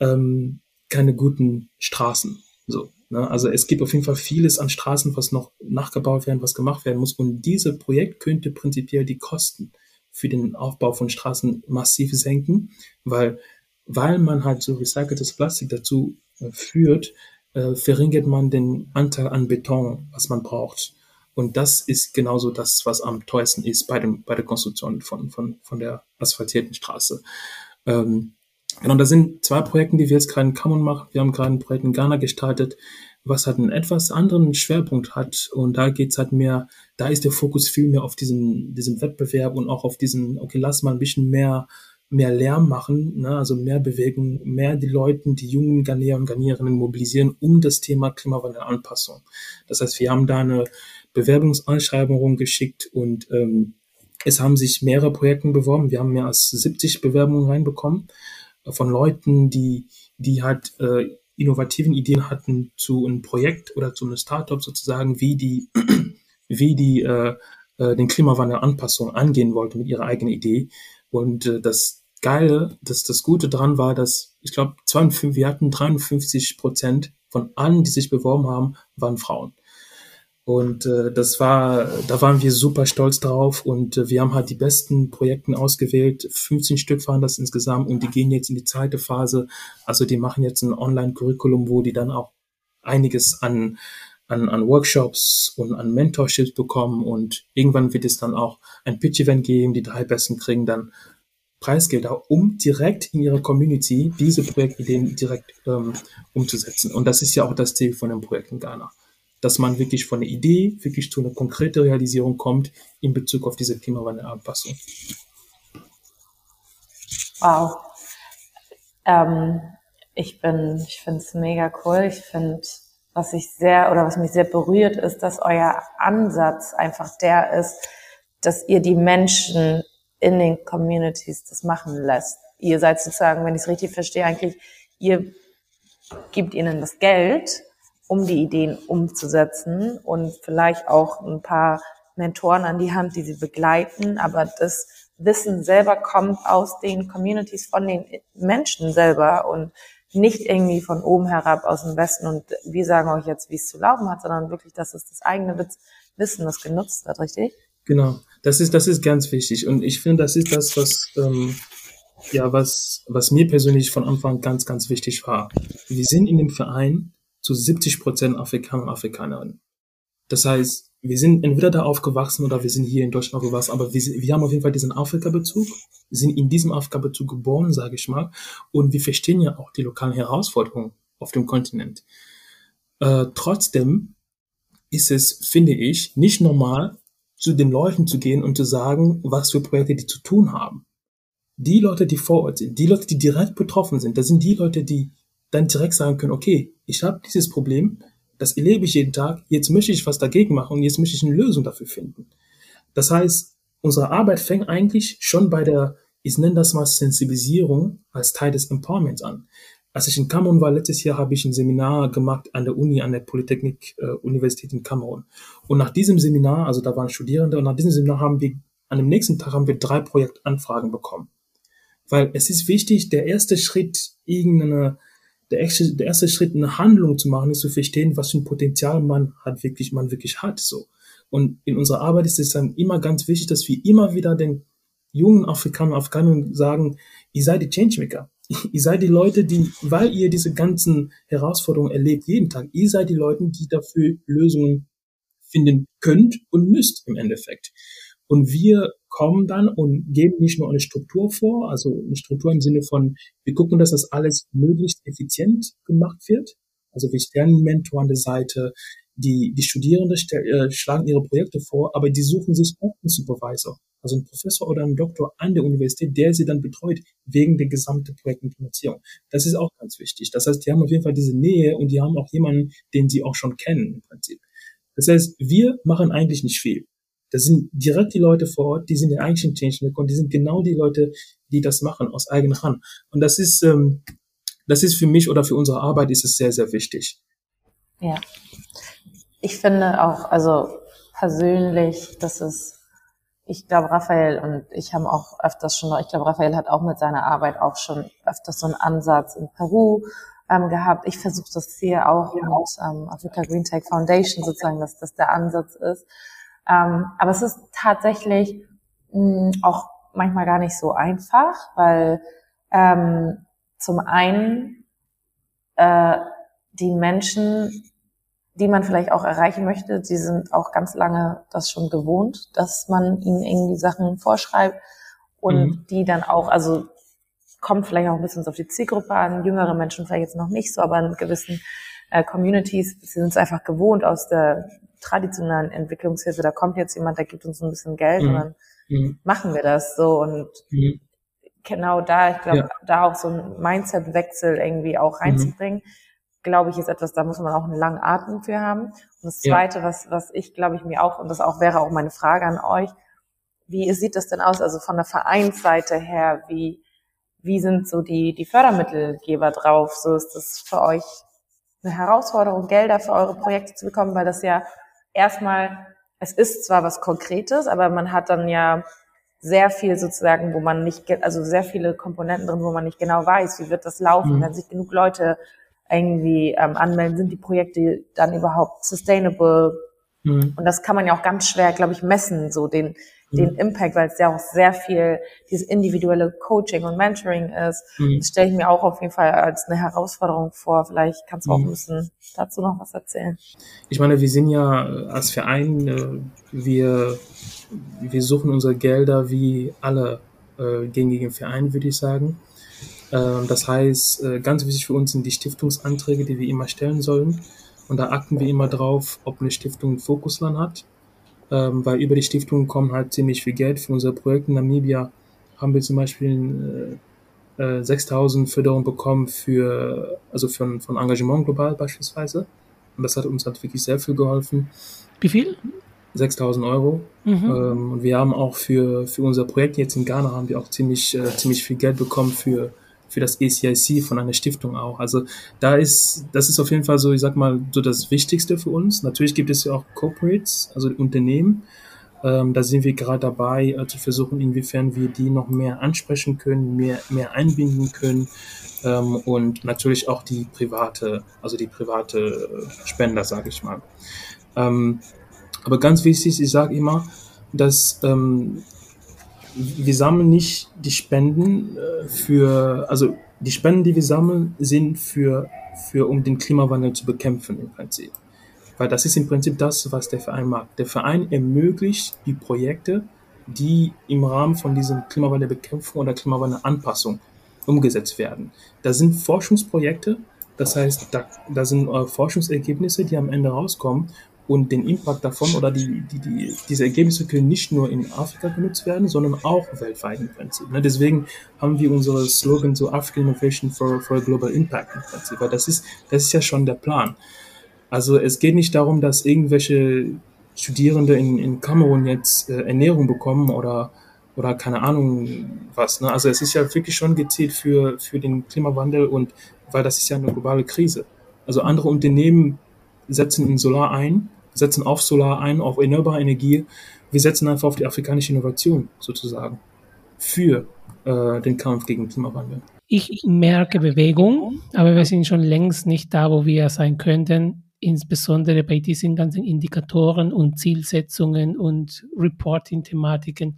ähm, keine guten Straßen. So, ne? Also es gibt auf jeden Fall vieles an Straßen, was noch nachgebaut werden, was gemacht werden muss. Und dieses Projekt könnte prinzipiell die Kosten für den Aufbau von Straßen massiv senken, weil, weil man halt so recyceltes Plastik dazu äh, führt, äh, verringert man den Anteil an Beton, was man braucht. Und das ist genauso das, was am teuersten ist bei, dem, bei der Konstruktion von, von, von der asphaltierten Straße. Ähm, genau, da sind zwei Projekte, die wir jetzt gerade in Kamerun machen. Wir haben gerade ein Projekt in Ghana gestartet, was halt einen etwas anderen Schwerpunkt hat. Und da geht's halt mehr, da ist der Fokus viel mehr auf diesem, diesem Wettbewerb und auch auf diesen, okay, lass mal ein bisschen mehr mehr Lärm machen, ne, also mehr bewegen, mehr die Leute, die jungen Ghanäer und Ghanäerinnen mobilisieren um das Thema Klimawandelanpassung. Das heißt, wir haben da eine Bewerbungsanschreibung geschickt und ähm, es haben sich mehrere Projekte beworben. Wir haben mehr als 70 Bewerbungen reinbekommen äh, von Leuten, die, die halt äh, innovativen Ideen hatten zu einem Projekt oder zu einem Startup sozusagen, wie die, wie die äh, äh, den Klimawandel Anpassung angehen wollten mit ihrer eigenen Idee. Und äh, das Geile, das, das Gute dran war, dass ich glaube, wir hatten 53 Prozent von allen, die sich beworben haben, waren Frauen. Und äh, das war, da waren wir super stolz drauf und äh, wir haben halt die besten Projekte ausgewählt. 15 Stück waren das insgesamt und die gehen jetzt in die zweite Phase. Also die machen jetzt ein Online-Curriculum, wo die dann auch einiges an, an, an Workshops und an Mentorships bekommen und irgendwann wird es dann auch ein Pitch-Event geben. Die drei Besten kriegen dann Preisgelder, um direkt in ihrer Community diese Projektideen direkt ähm, umzusetzen. Und das ist ja auch das Ziel von dem Projekt in Ghana dass man wirklich von der Idee wirklich zu einer konkreten Realisierung kommt in Bezug auf diese Klimawandelanpassung. Wow. Ähm, ich bin, ich finde es mega cool. Ich finde, was ich sehr oder was mich sehr berührt, ist, dass euer Ansatz einfach der ist, dass ihr die Menschen in den Communities das machen lässt. ihr seid sozusagen, wenn ich es richtig verstehe, eigentlich, ihr gebt ihnen das Geld, um die Ideen umzusetzen und vielleicht auch ein paar Mentoren an die Hand, die sie begleiten, aber das Wissen selber kommt aus den Communities, von den Menschen selber und nicht irgendwie von oben herab aus dem Westen und wir sagen euch jetzt, wie es zu laufen hat, sondern wirklich, dass es das eigene Wissen, das genutzt wird, richtig? Genau, das ist, das ist ganz wichtig und ich finde, das ist das, was, ähm, ja, was, was mir persönlich von Anfang ganz, ganz wichtig war. Wir sind in dem Verein zu 70 Prozent Afrikaner und Afrikanerinnen. Das heißt, wir sind entweder da aufgewachsen oder wir sind hier in Deutschland aufgewachsen, aber wir, wir haben auf jeden Fall diesen Afrika-Bezug, sind in diesem Afrika-Bezug geboren, sage ich mal, und wir verstehen ja auch die lokalen Herausforderungen auf dem Kontinent. Äh, trotzdem ist es, finde ich, nicht normal, zu den Leuten zu gehen und zu sagen, was für Projekte die zu tun haben. Die Leute, die vor Ort sind, die Leute, die direkt betroffen sind, das sind die Leute, die dann direkt sagen können, okay, ich habe dieses Problem, das erlebe ich jeden Tag, jetzt möchte ich was dagegen machen und jetzt möchte ich eine Lösung dafür finden. Das heißt, unsere Arbeit fängt eigentlich schon bei der, ich nenne das mal Sensibilisierung als Teil des Empowerments an. Als ich in Kamerun war, letztes Jahr habe ich ein Seminar gemacht an der Uni, an der Polytechnik äh, Universität in Kamerun. Und nach diesem Seminar, also da waren Studierende, und nach diesem Seminar haben wir, an dem nächsten Tag haben wir drei Projektanfragen bekommen. Weil es ist wichtig, der erste Schritt, irgendeine der erste, der erste Schritt, eine Handlung zu machen, ist zu verstehen, was für ein Potenzial man hat, wirklich, man wirklich hat, so. Und in unserer Arbeit ist es dann immer ganz wichtig, dass wir immer wieder den jungen Afrikanern Afghanen sagen, ihr seid die Changemaker. Ihr seid die Leute, die, weil ihr diese ganzen Herausforderungen erlebt, jeden Tag, ihr seid die Leute, die dafür Lösungen finden könnt und müsst im Endeffekt. Und wir kommen dann und geben nicht nur eine Struktur vor, also eine Struktur im Sinne von, wir gucken, dass das alles möglichst effizient gemacht wird. Also wir stellen einen Mentor an der Seite, die, die Studierenden äh, schlagen ihre Projekte vor, aber die suchen sich auch einen Supervisor, also einen Professor oder einen Doktor an der Universität, der sie dann betreut wegen der gesamten Projektimplementierung. Das ist auch ganz wichtig. Das heißt, die haben auf jeden Fall diese Nähe und die haben auch jemanden, den sie auch schon kennen im Prinzip. Das heißt, wir machen eigentlich nicht viel. Das sind direkt die Leute vor Ort, die sind ja eigentlich im Change und die sind genau die Leute, die das machen aus eigener Hand. Und das ist, ähm, das ist für mich oder für unsere Arbeit ist es sehr, sehr wichtig. Ja. Ich finde auch, also persönlich, das ist, ich glaube, Raphael und ich haben auch öfters schon, ich glaube, Raphael hat auch mit seiner Arbeit auch schon öfters so einen Ansatz in Peru ähm, gehabt. Ich versuche das hier auch ja. mit ähm, Africa Green Tech Foundation sozusagen, dass das der Ansatz ist. Ähm, aber es ist tatsächlich mh, auch manchmal gar nicht so einfach, weil ähm, zum einen äh, die Menschen, die man vielleicht auch erreichen möchte, die sind auch ganz lange das schon gewohnt, dass man ihnen irgendwie Sachen vorschreibt und mhm. die dann auch, also kommt vielleicht auch ein bisschen auf die Zielgruppe an, jüngere Menschen vielleicht jetzt noch nicht so, aber in gewissen äh, Communities sind es einfach gewohnt aus der traditionellen Entwicklungshilfe, da kommt jetzt jemand, der gibt uns ein bisschen Geld mhm. und dann mhm. machen wir das so und mhm. genau da, ich glaube, ja. da auch so ein Mindset-Wechsel irgendwie auch mhm. reinzubringen, glaube ich, ist etwas, da muss man auch einen langen Atem für haben. Und das Zweite, ja. was, was ich, glaube ich, mir auch, und das auch wäre auch meine Frage an euch, wie sieht das denn aus, also von der Vereinsseite her, wie, wie sind so die, die Fördermittelgeber drauf? So ist das für euch eine Herausforderung, Gelder für eure Projekte zu bekommen, weil das ja erstmal, es ist zwar was Konkretes, aber man hat dann ja sehr viel sozusagen, wo man nicht, also sehr viele Komponenten drin, wo man nicht genau weiß, wie wird das laufen, mhm. wenn sich genug Leute irgendwie ähm, anmelden, sind die Projekte dann überhaupt sustainable? Mhm. Und das kann man ja auch ganz schwer, glaube ich, messen, so den, den mhm. Impact, weil es ja auch sehr viel dieses individuelle Coaching und Mentoring ist. Mhm. Das stelle ich mir auch auf jeden Fall als eine Herausforderung vor. Vielleicht kannst du auch mhm. ein bisschen dazu noch was erzählen. Ich meine, wir sind ja als Verein, äh, wir, wir suchen unsere Gelder wie alle äh, gängigen Vereine, würde ich sagen. Ähm, das heißt, äh, ganz wichtig für uns sind die Stiftungsanträge, die wir immer stellen sollen. Und da achten wir immer drauf, ob eine Stiftung Fokusland hat ähm, weil über die Stiftung kommen halt ziemlich viel Geld für unser Projekt. In Namibia haben wir zum Beispiel äh, äh, 6000 Förderung bekommen für, also für, von Engagement global beispielsweise. Und das hat uns halt wirklich sehr viel geholfen. Wie viel? 6000 Euro. Mhm. Ähm, und wir haben auch für, für unser Projekt jetzt in Ghana haben wir auch ziemlich, äh, ziemlich viel Geld bekommen für, für das ACIC von einer Stiftung auch. Also da ist, das ist auf jeden Fall so, ich sag mal, so das Wichtigste für uns. Natürlich gibt es ja auch Corporates, also Unternehmen. Ähm, da sind wir gerade dabei, äh, zu versuchen, inwiefern wir die noch mehr ansprechen können, mehr, mehr einbinden können. Ähm, und natürlich auch die private, also die private Spender, sage ich mal. Ähm, aber ganz wichtig, ich sage immer, dass ähm, wir sammeln nicht die Spenden äh, für, also die Spenden, die wir sammeln, sind für, für um den Klimawandel zu bekämpfen im Prinzip. Weil das ist im Prinzip das, was der Verein macht. Der Verein ermöglicht die Projekte, die im Rahmen von diesem Klimawandelbekämpfung oder Klimawandelanpassung umgesetzt werden. Das sind Forschungsprojekte, das heißt, da, da sind äh, Forschungsergebnisse, die am Ende rauskommen und den Impact davon oder die, die, die, diese Ergebnisse können nicht nur in Afrika genutzt werden, sondern auch weltweit im Prinzip. Ne? Deswegen haben wir unsere Slogan so African Innovation for, for Global Impact im Prinzip, weil das ist, das ist ja schon der Plan. Also es geht nicht darum, dass irgendwelche Studierende in, in Kamerun jetzt äh, Ernährung bekommen oder oder keine Ahnung was. Ne? Also es ist ja wirklich schon gezielt für, für den Klimawandel und weil das ist ja eine globale Krise. Also andere Unternehmen setzen in Solar ein setzen auf Solar ein, auf erneuerbare Energie. Wir setzen einfach auf die afrikanische Innovation sozusagen für äh, den Kampf gegen Klimawandel. Ich merke Bewegung, aber wir sind schon längst nicht da, wo wir sein könnten, insbesondere bei diesen ganzen Indikatoren und Zielsetzungen und Reporting-Thematiken.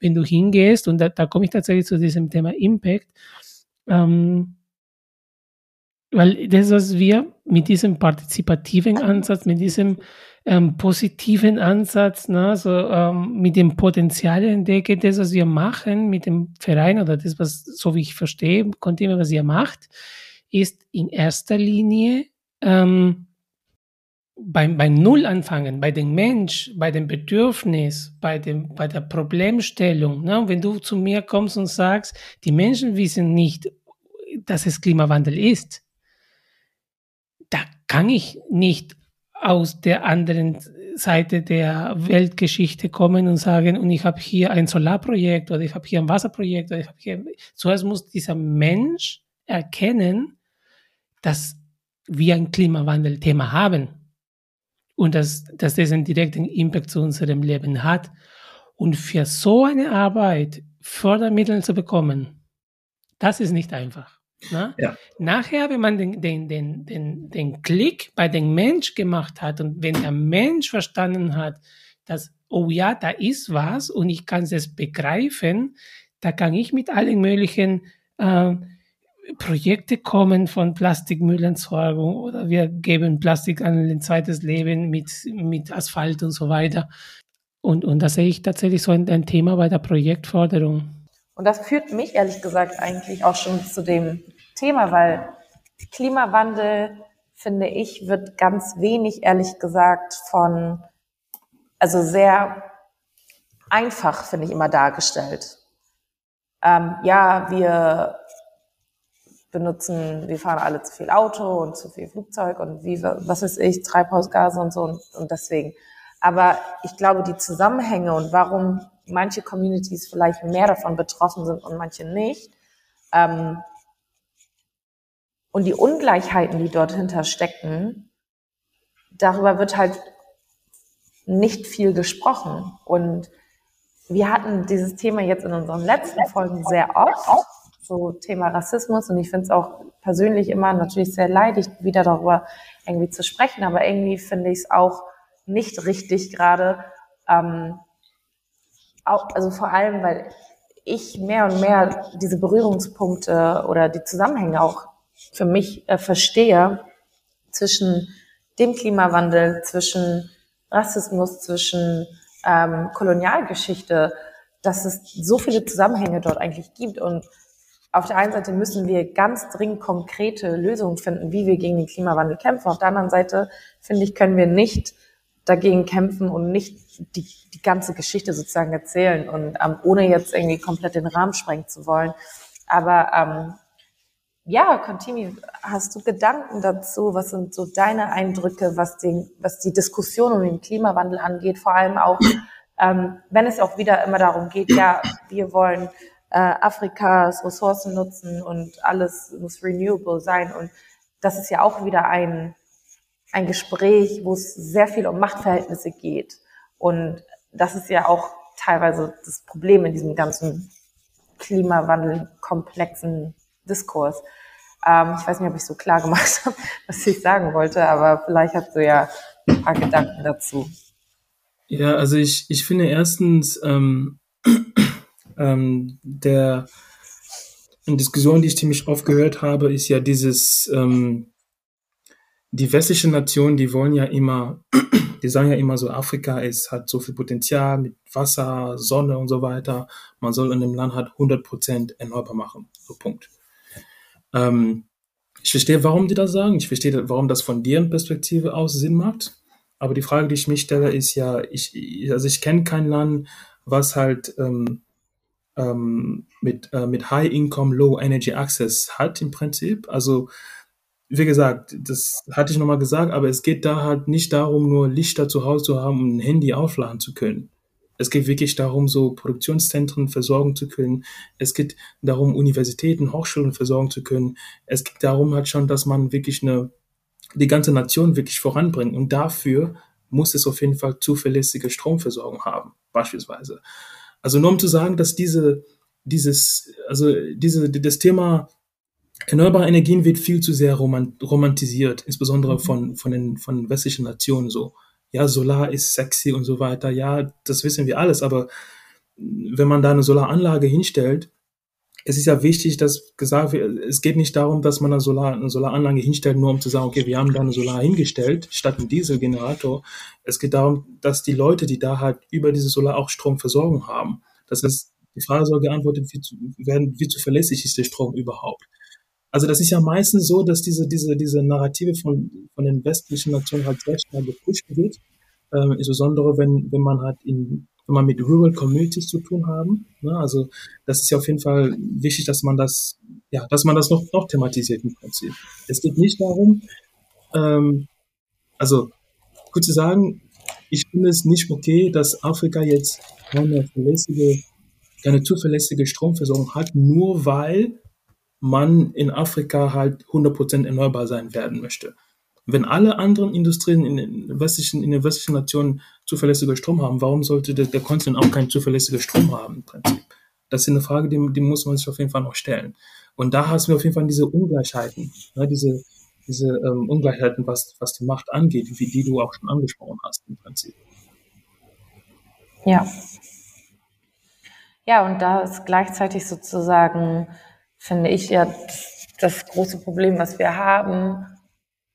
Wenn du hingehst, und da, da komme ich tatsächlich zu diesem Thema Impact, ähm, weil das, was wir mit diesem partizipativen Ansatz, mit diesem ähm, positiven Ansatz, ne, so ähm, mit dem Potenzial entdecke, das, was wir machen mit dem Verein oder das, was, so wie ich verstehe, Continue, was ihr macht, ist in erster Linie ähm, beim, beim Null anfangen, bei dem Mensch, bei dem Bedürfnis, bei, dem, bei der Problemstellung. Ne? Wenn du zu mir kommst und sagst, die Menschen wissen nicht, dass es Klimawandel ist, da kann ich nicht aus der anderen Seite der Weltgeschichte kommen und sagen, und ich habe hier ein Solarprojekt oder ich habe hier ein Wasserprojekt oder ich habe hier. Zuerst muss dieser Mensch erkennen, dass wir ein Klimawandelthema haben und dass, dass das einen direkten Impact zu unserem Leben hat. Und für so eine Arbeit Fördermittel zu bekommen, das ist nicht einfach. Ne? Ja. Nachher, wenn man den, den, den, den, den Klick bei dem Mensch gemacht hat und wenn der Mensch verstanden hat, dass, oh ja, da ist was und ich kann es begreifen, da kann ich mit allen möglichen äh, Projekte kommen von Plastikmüllentsorgung oder wir geben Plastik an ein zweites Leben mit, mit Asphalt und so weiter. Und, und da sehe ich tatsächlich so ein, ein Thema bei der Projektförderung. Und das führt mich ehrlich gesagt eigentlich auch schon zu dem Thema, weil Klimawandel, finde ich, wird ganz wenig, ehrlich gesagt, von, also sehr einfach, finde ich, immer dargestellt. Ähm, ja, wir benutzen, wir fahren alle zu viel Auto und zu viel Flugzeug und wie, was weiß ich, Treibhausgase und so und, und deswegen. Aber ich glaube, die Zusammenhänge und warum manche Communities vielleicht mehr davon betroffen sind und manche nicht, ähm, und die Ungleichheiten, die dort hinter stecken, darüber wird halt nicht viel gesprochen. Und wir hatten dieses Thema jetzt in unseren letzten Folgen sehr oft, so Thema Rassismus. Und ich finde es auch persönlich immer natürlich sehr leidig, wieder darüber irgendwie zu sprechen. Aber irgendwie finde ich es auch nicht richtig gerade, ähm, auch, also vor allem, weil ich mehr und mehr diese Berührungspunkte oder die Zusammenhänge auch für mich äh, verstehe zwischen dem Klimawandel, zwischen Rassismus, zwischen ähm, Kolonialgeschichte, dass es so viele Zusammenhänge dort eigentlich gibt. Und auf der einen Seite müssen wir ganz dringend konkrete Lösungen finden, wie wir gegen den Klimawandel kämpfen. Auf der anderen Seite, finde ich, können wir nicht dagegen kämpfen und nicht die, die ganze Geschichte sozusagen erzählen und ähm, ohne jetzt irgendwie komplett den Rahmen sprengen zu wollen. Aber ähm, ja, Contimi, hast du Gedanken dazu? Was sind so deine Eindrücke, was, den, was die Diskussion um den Klimawandel angeht? Vor allem auch, ähm, wenn es auch wieder immer darum geht, ja, wir wollen äh, Afrikas Ressourcen nutzen und alles muss renewable sein. Und das ist ja auch wieder ein, ein Gespräch, wo es sehr viel um Machtverhältnisse geht. Und das ist ja auch teilweise das Problem in diesem ganzen Klimawandel komplexen Diskurs. Ähm, ich weiß nicht, ob ich so klar gemacht habe, was ich sagen wollte, aber vielleicht hast du ja ein paar Gedanken dazu. Ja, also ich, ich finde erstens, ähm, ähm, der eine Diskussion, die ich ziemlich oft gehört habe, ist ja dieses, ähm, die westlichen Nationen, die wollen ja immer, die sagen ja immer so, Afrika ist, hat so viel Potenzial mit Wasser, Sonne und so weiter. Man soll in dem Land halt 100% erneuerbar machen. So Punkt. Ähm, ich verstehe, warum die das sagen. Ich verstehe, warum das von deren Perspektive aus Sinn macht. Aber die Frage, die ich mich stelle, ist ja, ich, also ich kenne kein Land, was halt ähm, ähm, mit, äh, mit High Income, Low Energy Access hat im Prinzip. Also wie gesagt, das hatte ich nochmal gesagt, aber es geht da halt nicht darum, nur Lichter zu Hause zu haben, um ein Handy aufladen zu können. Es geht wirklich darum, so Produktionszentren versorgen zu können. Es geht darum, Universitäten, Hochschulen versorgen zu können. Es geht darum halt schon, dass man wirklich eine, die ganze Nation wirklich voranbringt. Und dafür muss es auf jeden Fall zuverlässige Stromversorgung haben, beispielsweise. Also nur um zu sagen, dass diese, dieses, also diese, das Thema erneuerbare Energien wird viel zu sehr romantisiert, insbesondere mhm. von, von den, von westlichen Nationen so ja, Solar ist sexy und so weiter. Ja, das wissen wir alles, aber wenn man da eine Solaranlage hinstellt, es ist ja wichtig, dass gesagt wird, es geht nicht darum, dass man eine, Solar, eine Solaranlage hinstellt, nur um zu sagen, okay, wir haben da eine Solar hingestellt, statt einen Dieselgenerator. Es geht darum, dass die Leute, die da halt über diese Solar auch Stromversorgung haben. Das heißt, die Frage soll geantwortet werden, wie zuverlässig ist der Strom überhaupt? Also das ist ja meistens so, dass diese, diese, diese Narrative von, von den westlichen Nationen halt sehr schnell gepusht wird, ähm, insbesondere wenn, wenn man halt in, wenn man mit Rural Communities zu tun haben. Ne? Also das ist ja auf jeden Fall wichtig, dass man das, ja, dass man das noch, noch thematisiert im Prinzip. Es geht nicht darum, ähm, also kurz zu sagen, ich finde es nicht okay, dass Afrika jetzt keine verlässliche, keine zuverlässige Stromversorgung hat, nur weil man in Afrika halt 100% erneuerbar sein werden möchte. Wenn alle anderen Industrien in den westlichen, in den westlichen Nationen zuverlässiger Strom haben, warum sollte der, der Kontinent auch keinen zuverlässigen Strom haben im Prinzip? Das ist eine Frage, die, die muss man sich auf jeden Fall noch stellen. Und da hast du auf jeden Fall diese Ungleichheiten, ne, diese, diese ähm, Ungleichheiten, was, was die Macht angeht, wie die du auch schon angesprochen hast im Prinzip. Ja. Ja, und da ist gleichzeitig sozusagen finde ich ja das große Problem, was wir haben.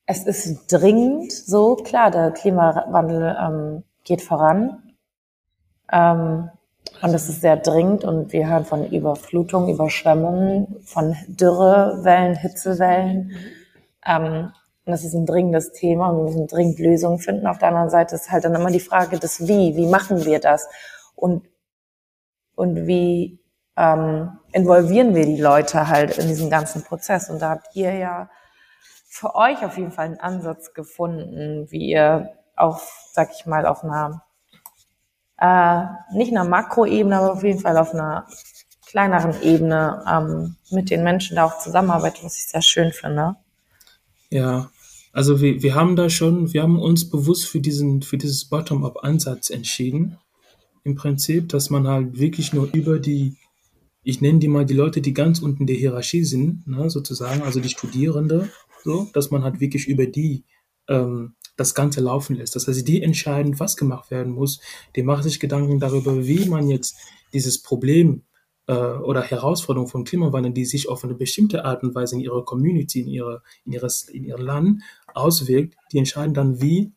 Es ist dringend so, klar, der Klimawandel ähm, geht voran. Ähm, und es ist sehr dringend und wir hören von Überflutungen, Überschwemmungen, von Dürrewellen, Hitzewellen. Ähm, und das ist ein dringendes Thema und wir müssen dringend Lösungen finden. Auf der anderen Seite ist halt dann immer die Frage des Wie. Wie machen wir das? Und, und wie ähm, involvieren wir die Leute halt in diesen ganzen Prozess. Und da habt ihr ja für euch auf jeden Fall einen Ansatz gefunden, wie ihr auf, sag ich mal, auf einer, äh, nicht einer Makroebene, aber auf jeden Fall auf einer kleineren Ebene ähm, mit den Menschen da auch zusammenarbeitet, was ich sehr schön finde. Ja, also wir, wir haben da schon, wir haben uns bewusst für diesen, für dieses Bottom-up-Ansatz entschieden. Im Prinzip, dass man halt wirklich nur über die ich nenne die mal die Leute, die ganz unten der Hierarchie sind, ne, sozusagen, also die Studierende, so, dass man halt wirklich über die ähm, das Ganze laufen lässt. Das heißt, die entscheiden, was gemacht werden muss. Die machen sich Gedanken darüber, wie man jetzt dieses Problem äh, oder Herausforderung vom Klimawandel, die sich auf eine bestimmte Art und Weise in ihrer Community, in, ihre, in, ihres, in ihrem Land auswirkt. Die entscheiden dann, wie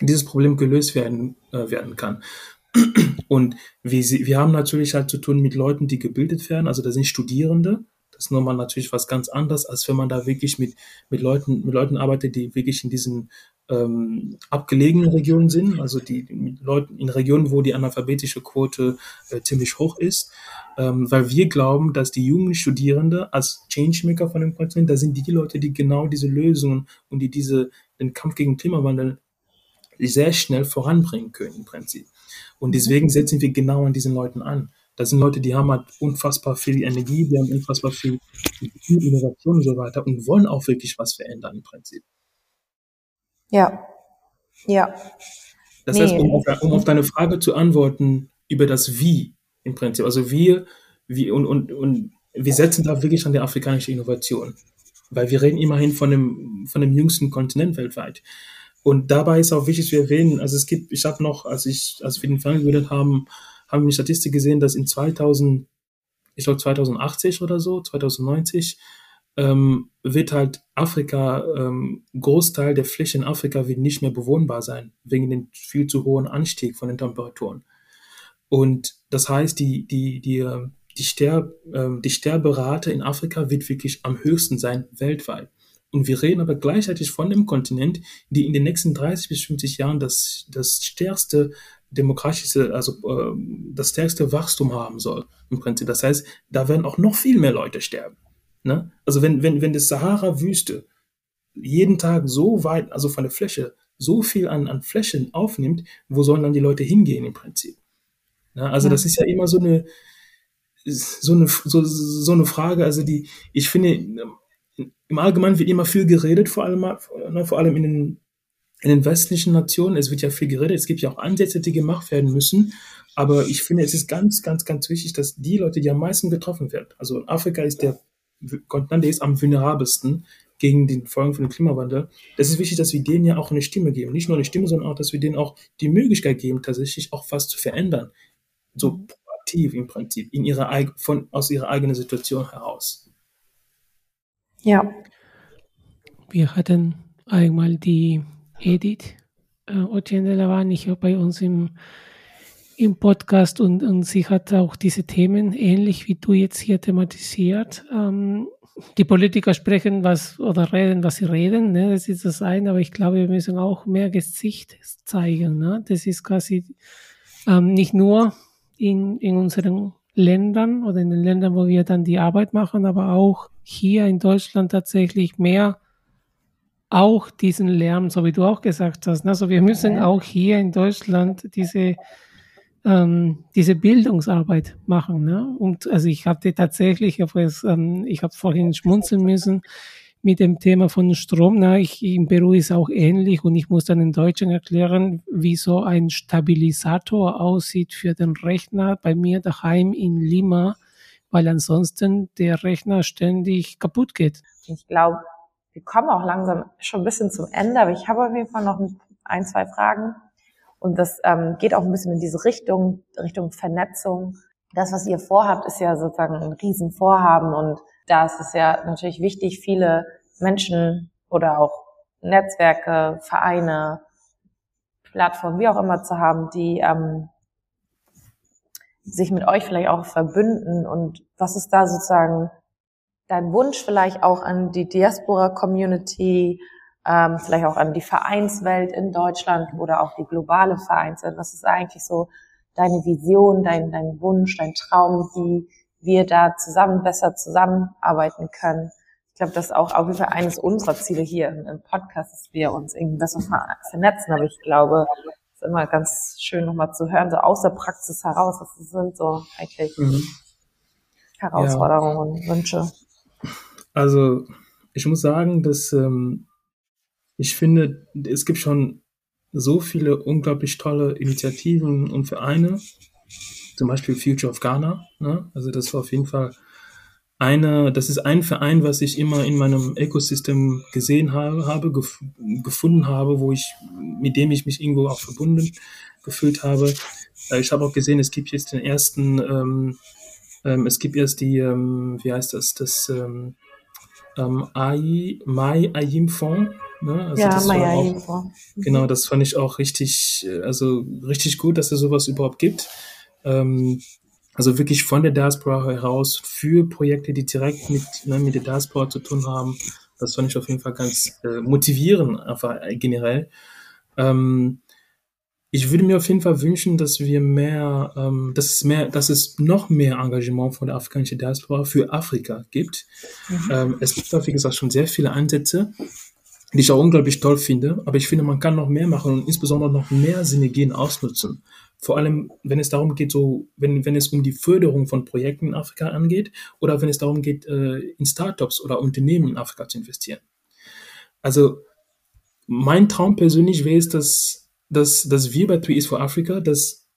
dieses Problem gelöst werden, äh, werden kann. Und wir, wir haben natürlich halt zu tun mit Leuten, die gebildet werden, also das sind Studierende. Das ist nochmal natürlich was ganz anderes, als wenn man da wirklich mit, mit Leuten, mit Leuten arbeitet, die wirklich in diesen ähm, abgelegenen Regionen sind, also die mit Leuten in Regionen, wo die analphabetische Quote äh, ziemlich hoch ist, ähm, weil wir glauben, dass die jungen Studierende als Changemaker von dem Kontinent, da sind die, Leute, die genau diese Lösungen und die diese den Kampf gegen Klimawandel sehr schnell voranbringen können im Prinzip. Und deswegen setzen wir genau an diesen Leuten an. Das sind Leute, die haben halt unfassbar viel Energie, die haben unfassbar viel Innovation und so weiter und wollen auch wirklich was verändern im Prinzip. Ja, ja. Das heißt, um auf, um auf, deine Frage zu antworten über das Wie im Prinzip, also wir, wir und, und, und wir setzen da wirklich an der afrikanischen Innovation, weil wir reden immerhin von dem, von dem jüngsten Kontinent weltweit. Und dabei ist auch wichtig zu erwähnen, also es gibt, ich habe noch, als ich, als wir den Fall gebildet haben, haben wir eine Statistik gesehen, dass in 2000, ich glaube 2080 oder so, 2090, ähm, wird halt Afrika, ähm, Großteil der Fläche in Afrika wird nicht mehr bewohnbar sein, wegen dem viel zu hohen Anstieg von den Temperaturen. Und das heißt, die, die, die, ähm, die, Sterb, ähm, die Sterberate in Afrika wird wirklich am höchsten sein weltweit. Und wir reden aber gleichzeitig von dem Kontinent, die in den nächsten 30 bis 50 Jahren das, das stärkste demokratische, also äh, das stärkste Wachstum haben soll im Prinzip. Das heißt, da werden auch noch viel mehr Leute sterben. Ne? Also wenn, wenn, wenn das Sahara-Wüste jeden Tag so weit, also von der Fläche, so viel an, an Flächen aufnimmt, wo sollen dann die Leute hingehen im Prinzip? Ne? Also ja. das ist ja immer so eine, so eine, so, so eine Frage, also die, ich finde, im Allgemeinen wird immer viel geredet, vor allem, ne, vor allem in den in den westlichen Nationen, es wird ja viel geredet, es gibt ja auch Ansätze, die gemacht werden müssen, aber ich finde, es ist ganz, ganz, ganz wichtig, dass die Leute, die am meisten getroffen werden, also Afrika ist der Kontinent, der ist am vulnerabelsten gegen die Folgen von dem Klimawandel. Das ist wichtig, dass wir denen ja auch eine Stimme geben. Nicht nur eine Stimme, sondern auch, dass wir denen auch die Möglichkeit geben, tatsächlich auch was zu verändern. So proaktiv im Prinzip, in ihrer, von, aus ihrer eigenen Situation heraus. Ja. Wir hatten einmal die Edith äh, Otiendela war nicht bei uns im, im Podcast und, und sie hat auch diese Themen ähnlich wie du jetzt hier thematisiert. Ähm, die Politiker sprechen was oder reden, was sie reden, ne? das ist das eine, aber ich glaube, wir müssen auch mehr Gesicht zeigen. Ne? Das ist quasi ähm, nicht nur in, in unseren Ländern oder in den Ländern, wo wir dann die Arbeit machen, aber auch hier in Deutschland tatsächlich mehr auch diesen Lärm, so wie du auch gesagt hast. Also wir müssen auch hier in Deutschland diese ähm, diese Bildungsarbeit machen. Ne? Und also ich hatte tatsächlich, ähm, ich habe vorhin schmunzeln müssen mit dem Thema von Strom. Na, ich, in Peru ist auch ähnlich und ich muss dann den Deutschen erklären, wie so ein Stabilisator aussieht für den Rechner bei mir daheim in Lima, weil ansonsten der Rechner ständig kaputt geht. Ich glaube, wir kommen auch langsam schon ein bisschen zum Ende, aber ich habe auf jeden Fall noch ein, zwei Fragen. Und das ähm, geht auch ein bisschen in diese Richtung, Richtung Vernetzung. Das, was ihr vorhabt, ist ja sozusagen ein Riesenvorhaben und da ist es ja natürlich wichtig, viele Menschen oder auch Netzwerke, Vereine, Plattformen, wie auch immer zu haben, die ähm, sich mit euch vielleicht auch verbünden und was ist da sozusagen dein Wunsch vielleicht auch an die Diaspora-Community, ähm, vielleicht auch an die Vereinswelt in Deutschland oder auch die globale Vereinswelt? Was ist eigentlich so deine Vision, dein, dein Wunsch, dein Traum, wie wir da zusammen besser zusammenarbeiten können? Ich glaube, das ist auch auf jeden Fall eines unserer Ziele hier im Podcast, dass wir uns irgendwie besser vernetzen. Aber ich glaube, immer ganz schön nochmal zu hören, so aus der Praxis heraus, was sind so eigentlich mhm. Herausforderungen ja. und Wünsche. Also ich muss sagen, dass ähm, ich finde, es gibt schon so viele unglaublich tolle Initiativen und Vereine, zum Beispiel Future of Ghana. Ne? Also das war auf jeden Fall eine, das ist ein Verein, was ich immer in meinem Ökosystem gesehen habe, habe gef gefunden habe, wo ich, mit dem ich mich irgendwo auch verbunden gefühlt habe. Äh, ich habe auch gesehen, es gibt jetzt den ersten, ähm, ähm, es gibt erst die, ähm, wie heißt das, das ähm, ähm, AI, Mai Ayim Fonds. Ne? Also ja, Mai Ayim Fonds. Mhm. Genau, das fand ich auch richtig, äh, also richtig gut, dass es sowas überhaupt gibt. Ähm, Also wirklich von der Diaspora heraus für Projekte, die direkt mit, ne, mit der Diaspora zu tun haben. Das fand ich auf jeden Fall ganz äh, motivierend, einfach äh, generell. Ähm, ich würde mir auf jeden Fall wünschen, dass wir mehr, ähm, dass es mehr, dass es noch mehr Engagement von der afrikanischen Diaspora für Afrika gibt. Mhm. Ähm, es gibt da, wie gesagt, schon sehr viele Ansätze, die ich auch unglaublich toll finde, aber ich finde, man kann noch mehr machen und insbesondere noch mehr Synergien ausnutzen. Vor allem, wenn es darum geht, so, wenn, wenn es um die Förderung von Projekten in Afrika angeht oder wenn es darum geht, äh, in Startups oder Unternehmen in Afrika zu investieren. Also, mein Traum persönlich wäre es, dass, dass, dass wir bei Three is for Africa, dass,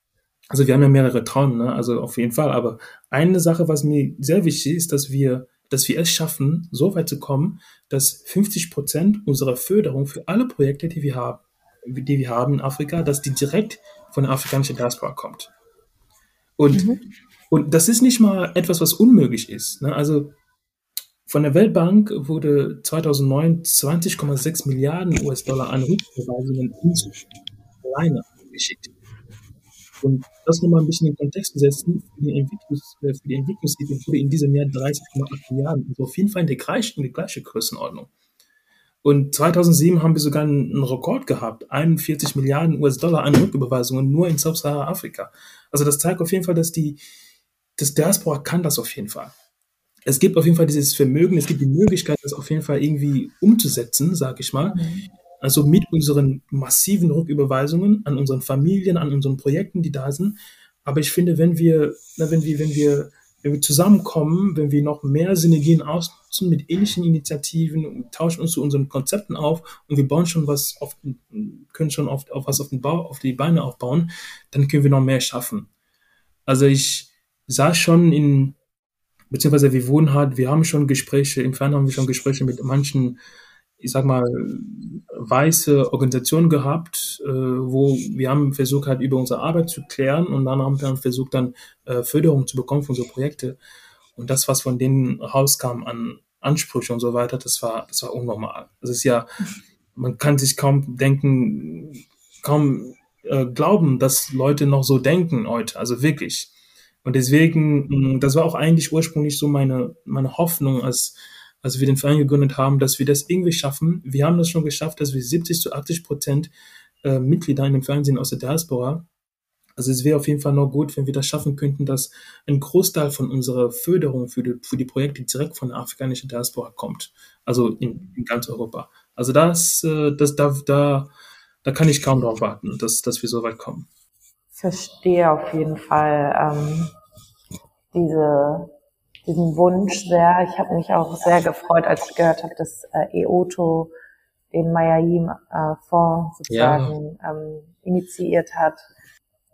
also wir haben ja mehrere Traumen, ne? also auf jeden Fall, aber eine Sache, was mir sehr wichtig ist, dass wir dass wir es schaffen, so weit zu kommen, dass 50 Prozent unserer Förderung für alle Projekte, die wir haben, die wir haben in Afrika, dass die direkt von der afrikanischen Diaspora kommt. Und, mhm. und das ist nicht mal etwas, was unmöglich ist. Ne? Also von der Weltbank wurde 2009 20,6 Milliarden US-Dollar an Rücküberweisungen alleine geschickt. Und das nochmal ein bisschen in Kontext zu setzen, für die, Entwicklungs, äh, für die Entwicklungshilfe wurde in diesem Jahr 30,8 Milliarden. Also auf jeden Fall in der gleichen, in der gleichen Größenordnung. Und 2007 haben wir sogar einen Rekord gehabt, 41 Milliarden US-Dollar an Rücküberweisungen nur in Sub-Sahara-Afrika. Also das zeigt auf jeden Fall, dass die, das Diaspora kann das auf jeden Fall. Es gibt auf jeden Fall dieses Vermögen, es gibt die Möglichkeit, das auf jeden Fall irgendwie umzusetzen, sag ich mal. Mhm. Also mit unseren massiven Rücküberweisungen an unseren Familien, an unseren Projekten, die da sind. Aber ich finde, wenn wir, wenn wir, wenn wir, wenn wir zusammenkommen, wenn wir noch mehr Synergien ausnutzen mit ähnlichen Initiativen und tauschen uns zu unseren Konzepten auf und wir bauen schon was auf, können schon auf, auf was auf den Bau, auf die Beine aufbauen, dann können wir noch mehr schaffen. Also ich sah schon in, beziehungsweise wir wohnen halt, wir haben schon Gespräche, im Fernsehen haben wir schon Gespräche mit manchen ich sag mal, weiße Organisation gehabt, äh, wo wir haben versucht halt über unsere Arbeit zu klären und dann haben wir versucht dann äh, Förderung zu bekommen für unsere Projekte und das, was von denen rauskam an Ansprüche und so weiter, das war, das war unnormal. Das ist ja, man kann sich kaum denken, kaum äh, glauben, dass Leute noch so denken heute, also wirklich. Und deswegen, das war auch eigentlich ursprünglich so meine, meine Hoffnung, als als wir den Verein gegründet haben, dass wir das irgendwie schaffen. Wir haben das schon geschafft, dass wir 70 zu 80 Prozent äh, Mitglieder in dem sind aus der Diaspora. Also es wäre auf jeden Fall noch gut, wenn wir das schaffen könnten, dass ein Großteil von unserer Förderung für die, für die Projekte direkt von der afrikanischen Diaspora kommt. Also in, in ganz Europa. Also das, äh, das da, da, da kann ich kaum drauf warten, dass, dass wir so weit kommen. Verstehe auf jeden Fall ähm, diese diesen Wunsch sehr. Ich habe mich auch sehr gefreut, als ich gehört habe, dass äh, EOTO den Mayayim-Fonds äh, sozusagen ja. ähm, initiiert hat.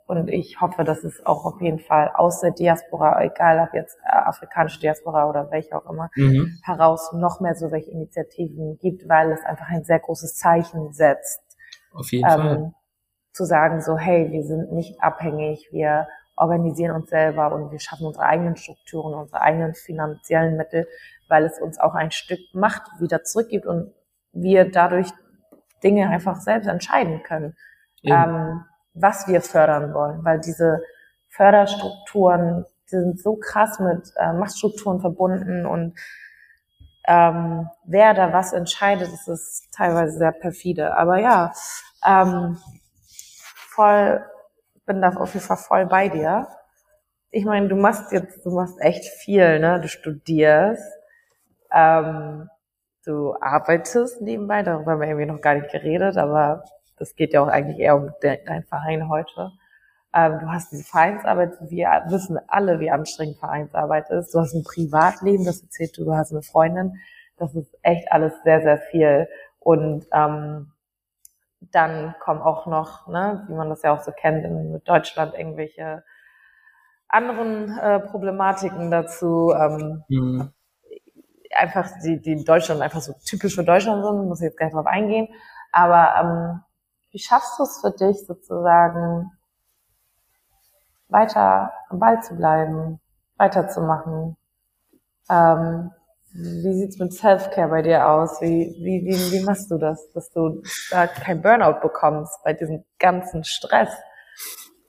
Und ich hoffe, dass es auch auf jeden Fall aus der Diaspora, egal ob jetzt äh, afrikanische Diaspora oder welche auch immer, mhm. heraus noch mehr so welche Initiativen gibt, weil es einfach ein sehr großes Zeichen setzt. Auf jeden ähm, Fall. Zu sagen so, hey, wir sind nicht abhängig, wir organisieren uns selber und wir schaffen unsere eigenen Strukturen, unsere eigenen finanziellen Mittel, weil es uns auch ein Stück Macht wieder zurückgibt und wir dadurch Dinge einfach selbst entscheiden können, ähm, was wir fördern wollen, weil diese Förderstrukturen, die sind so krass mit äh, Machtstrukturen verbunden und ähm, wer da was entscheidet, das ist teilweise sehr perfide. Aber ja, ähm, voll bin da auf jeden Fall voll bei dir. Ich meine, du machst jetzt, du machst echt viel, ne? Du studierst, ähm, du arbeitest nebenbei, darüber haben wir irgendwie noch gar nicht geredet, aber das geht ja auch eigentlich eher um de dein Verein heute. Ähm, du hast diese Vereinsarbeit, wir wissen alle, wie anstrengend Vereinsarbeit ist. Du hast ein Privatleben, das erzählt du, du hast eine Freundin. Das ist echt alles sehr, sehr viel. Und ähm, dann kommen auch noch, ne, wie man das ja auch so kennt, in Deutschland irgendwelche anderen äh, Problematiken dazu. Ähm, mhm. Einfach, die, die in Deutschland einfach so typisch für Deutschland sind, muss ich jetzt gar nicht drauf eingehen. Aber ähm, wie schaffst du es für dich sozusagen, weiter am Ball zu bleiben, weiterzumachen? Ähm, wie sieht's mit Self-Care bei dir aus? Wie, wie, wie, wie machst du das, dass du da kein Burnout bekommst bei diesem ganzen Stress?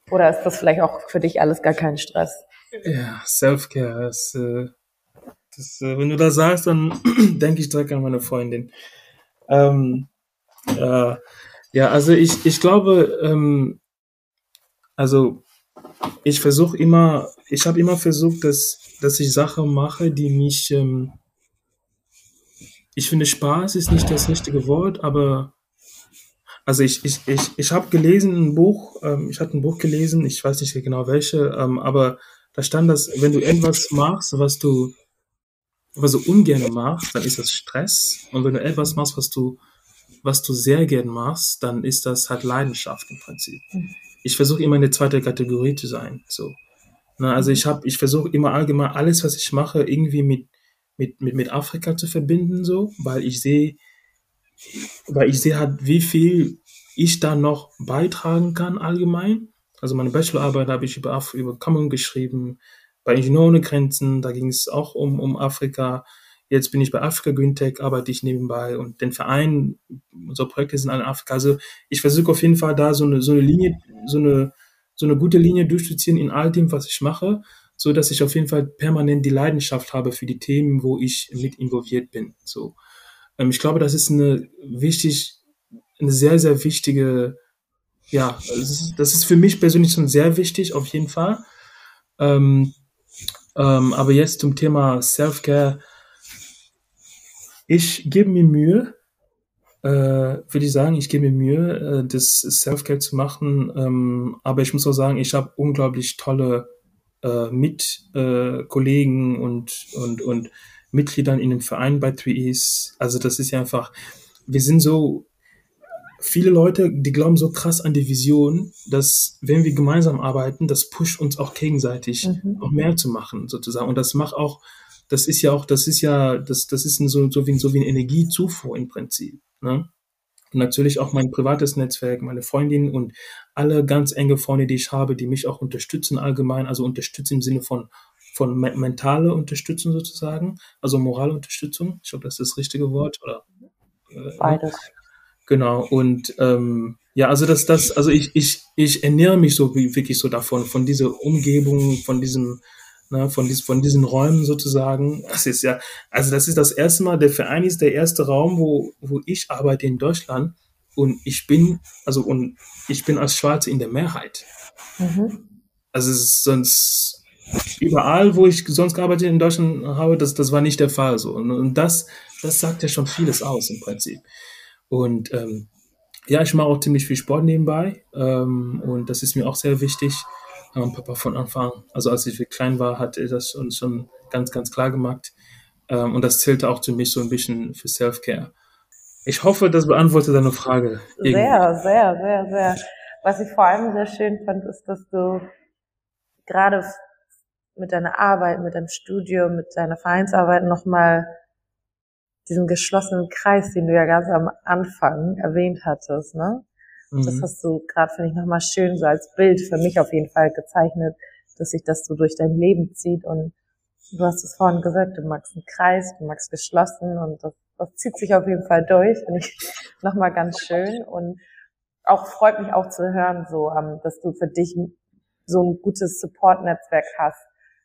Oder ist das vielleicht auch für dich alles gar kein Stress? Ja, Self-Care. Das, äh, das, äh, wenn du das sagst, dann denke ich direkt an meine Freundin. Ähm, äh, ja, also ich, ich glaube, ähm, also ich versuche immer, ich habe immer versucht, dass, dass ich Sachen mache, die mich, ähm, ich finde Spaß ist nicht das richtige Wort, aber also ich, ich, ich, ich habe gelesen ein Buch, ähm, ich hatte ein Buch gelesen, ich weiß nicht genau welche, ähm, aber da stand das, wenn du irgendwas machst, was du, was du ungern machst, dann ist das Stress. Und wenn du etwas machst, was du, was du sehr gern machst, dann ist das halt Leidenschaft im Prinzip. Ich versuche immer eine zweite Kategorie zu sein. So. Na, also ich habe, ich versuche immer allgemein alles, was ich mache, irgendwie mit, mit, mit, mit Afrika zu verbinden, so, weil ich sehe, weil ich sehe halt, wie viel ich da noch beitragen kann allgemein. Also meine Bachelorarbeit habe ich über, Af über Kamerun geschrieben, bei Ingenieur ohne Grenzen, da ging es auch um, um Afrika. Jetzt bin ich bei Afrika Green Tech, arbeite ich nebenbei und den Verein, unsere Projekte sind alle in Afrika. Also ich versuche auf jeden Fall da so eine, so eine Linie, so eine, so eine gute Linie durchzuziehen in all dem, was ich mache, so dass ich auf jeden Fall permanent die Leidenschaft habe für die Themen, wo ich mit involviert bin. So. Ähm, ich glaube, das ist eine wichtig, eine sehr, sehr wichtige, ja, das ist, das ist für mich persönlich schon sehr wichtig, auf jeden Fall. Ähm, ähm, aber jetzt zum Thema Self-Care. Ich gebe mir Mühe, äh, würde ich sagen, ich gebe mir Mühe, äh, das Self-Care zu machen. Ähm, aber ich muss auch sagen, ich habe unglaublich tolle äh, Mitkollegen und, und, und Mitgliedern in dem Verein bei 3Es. Also das ist ja einfach, wir sind so, viele Leute, die glauben so krass an die Vision, dass wenn wir gemeinsam arbeiten, das pusht uns auch gegenseitig, Mhm. noch mehr zu machen, sozusagen. Und das macht auch, das ist ja auch, das ist ja, das, das ist ein so, so wie, so wie eine Energiezufuhr im Prinzip. Ne? Und natürlich auch mein privates Netzwerk, meine Freundin und alle ganz enge Freunde, die ich habe, die mich auch unterstützen allgemein, also unterstützen im Sinne von von me mentale Unterstützung sozusagen, also Moralunterstützung. Ich glaube, das ist das richtige Wort. Oder, äh? Beides. Genau. Und ähm, ja, also das, das, also ich, ich, ich ernähre mich so wirklich so davon, von dieser Umgebung, von diesem, ne, von, dies, von diesen Räumen sozusagen. Das ist ja, also das ist das erste Mal, der Verein ist der erste Raum, wo, wo ich arbeite in Deutschland und ich bin, also und ich bin als Schwarze in der Mehrheit. Mhm. Also es ist sonst überall, wo ich sonst gearbeitet in Deutschland habe, das, das war nicht der Fall so. Und, und das, das sagt ja schon vieles aus im Prinzip. Und ähm, ja, ich mache auch ziemlich viel Sport nebenbei ähm, und das ist mir auch sehr wichtig. Ähm, Papa von Anfang, also als ich klein war, hat er das uns schon ganz, ganz klar gemacht. Ähm, und das zählte auch zu mich so ein bisschen für Self-Care. Ich hoffe, das beantwortet deine Frage. irgendwie. Sehr, sehr, sehr, sehr. Was ich vor allem sehr schön fand, ist, dass du gerade mit deiner Arbeit, mit deinem Studium, mit deiner Vereinsarbeit nochmal diesen geschlossenen Kreis, den du ja ganz am Anfang erwähnt hattest, ne? Das Mhm. hast du gerade, finde ich, nochmal schön so als Bild für mich auf jeden Fall gezeichnet, dass sich das so durch dein Leben zieht und du hast es vorhin gesagt, du magst einen Kreis, du magst geschlossen und das, das zieht sich auf jeden Fall durch, finde ich nochmal ganz schön und auch freut mich auch zu hören, so, ähm, dass du für dich so ein gutes Support-Netzwerk hast.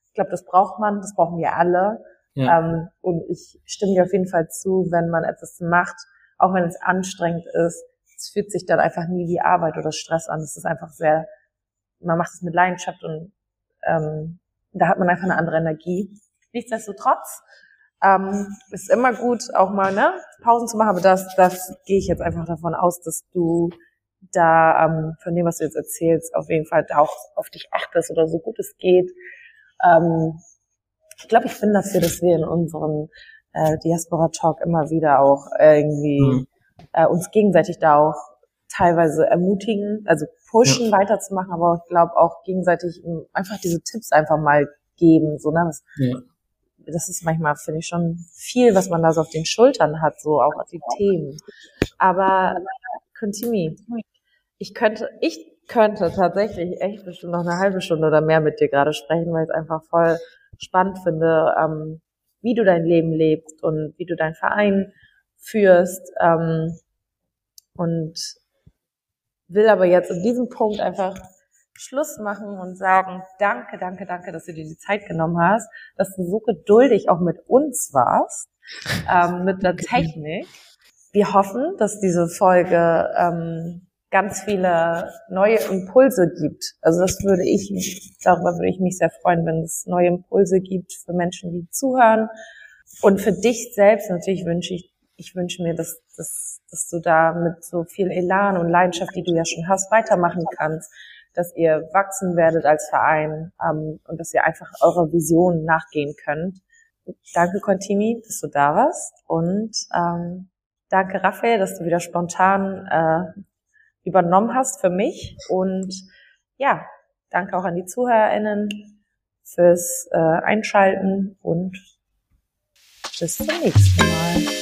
Ich glaube, das braucht man, das brauchen wir alle. Ja. Ähm, und ich stimme dir auf jeden Fall zu, wenn man etwas macht, auch wenn es anstrengend ist, es fühlt sich dann einfach nie wie Arbeit oder Stress an. Es ist einfach sehr, man macht es mit Leidenschaft und ähm, da hat man einfach eine andere Energie. Nichtsdestotrotz ähm, ist immer gut, auch mal ne, Pausen zu machen, aber das, das gehe ich jetzt einfach davon aus, dass du da ähm, von dem, was du jetzt erzählst, auf jeden Fall auch auf dich achtest oder so gut es geht. Ähm, ich glaube, ich bin dafür, dass wir in unserem äh, Diaspora Talk immer wieder auch irgendwie Mhm. Äh, uns gegenseitig da auch teilweise ermutigen, also pushen, weiterzumachen, aber ich glaube auch gegenseitig einfach diese Tipps einfach mal geben. So, ne? das, Ja. das ist manchmal, finde ich, schon viel, was man da so auf den Schultern hat, so auch die Themen. Aber Contimi, ich könnte, ich könnte tatsächlich echt bestimmt noch eine halbe Stunde oder mehr mit dir gerade sprechen, weil ich es einfach voll spannend finde, ähm, wie du dein Leben lebst und wie du deinen Verein führst. Ähm, und will aber jetzt in diesem Punkt einfach Schluss machen und sagen, danke, danke, danke, dass du dir die Zeit genommen hast, dass du so geduldig auch mit uns warst, ähm, mit der Technik. Wir hoffen, dass diese Folge ähm, ganz viele neue Impulse gibt. Also das würde ich, darüber würde ich mich sehr freuen, wenn es neue Impulse gibt für Menschen, die zuhören. Und für dich selbst natürlich wünsche ich, ich wünsche mir, dass, dass, dass du da mit so viel Elan und Leidenschaft, die du ja schon hast, weitermachen kannst dass ihr wachsen werdet als Verein ähm, und dass ihr einfach eurer Vision nachgehen könnt. Danke, Contimi, dass du da warst und ähm, danke, Raphael, dass du wieder spontan äh, übernommen hast für mich und ja, danke auch an die ZuhörerInnen fürs äh, Einschalten und bis zum nächsten Mal.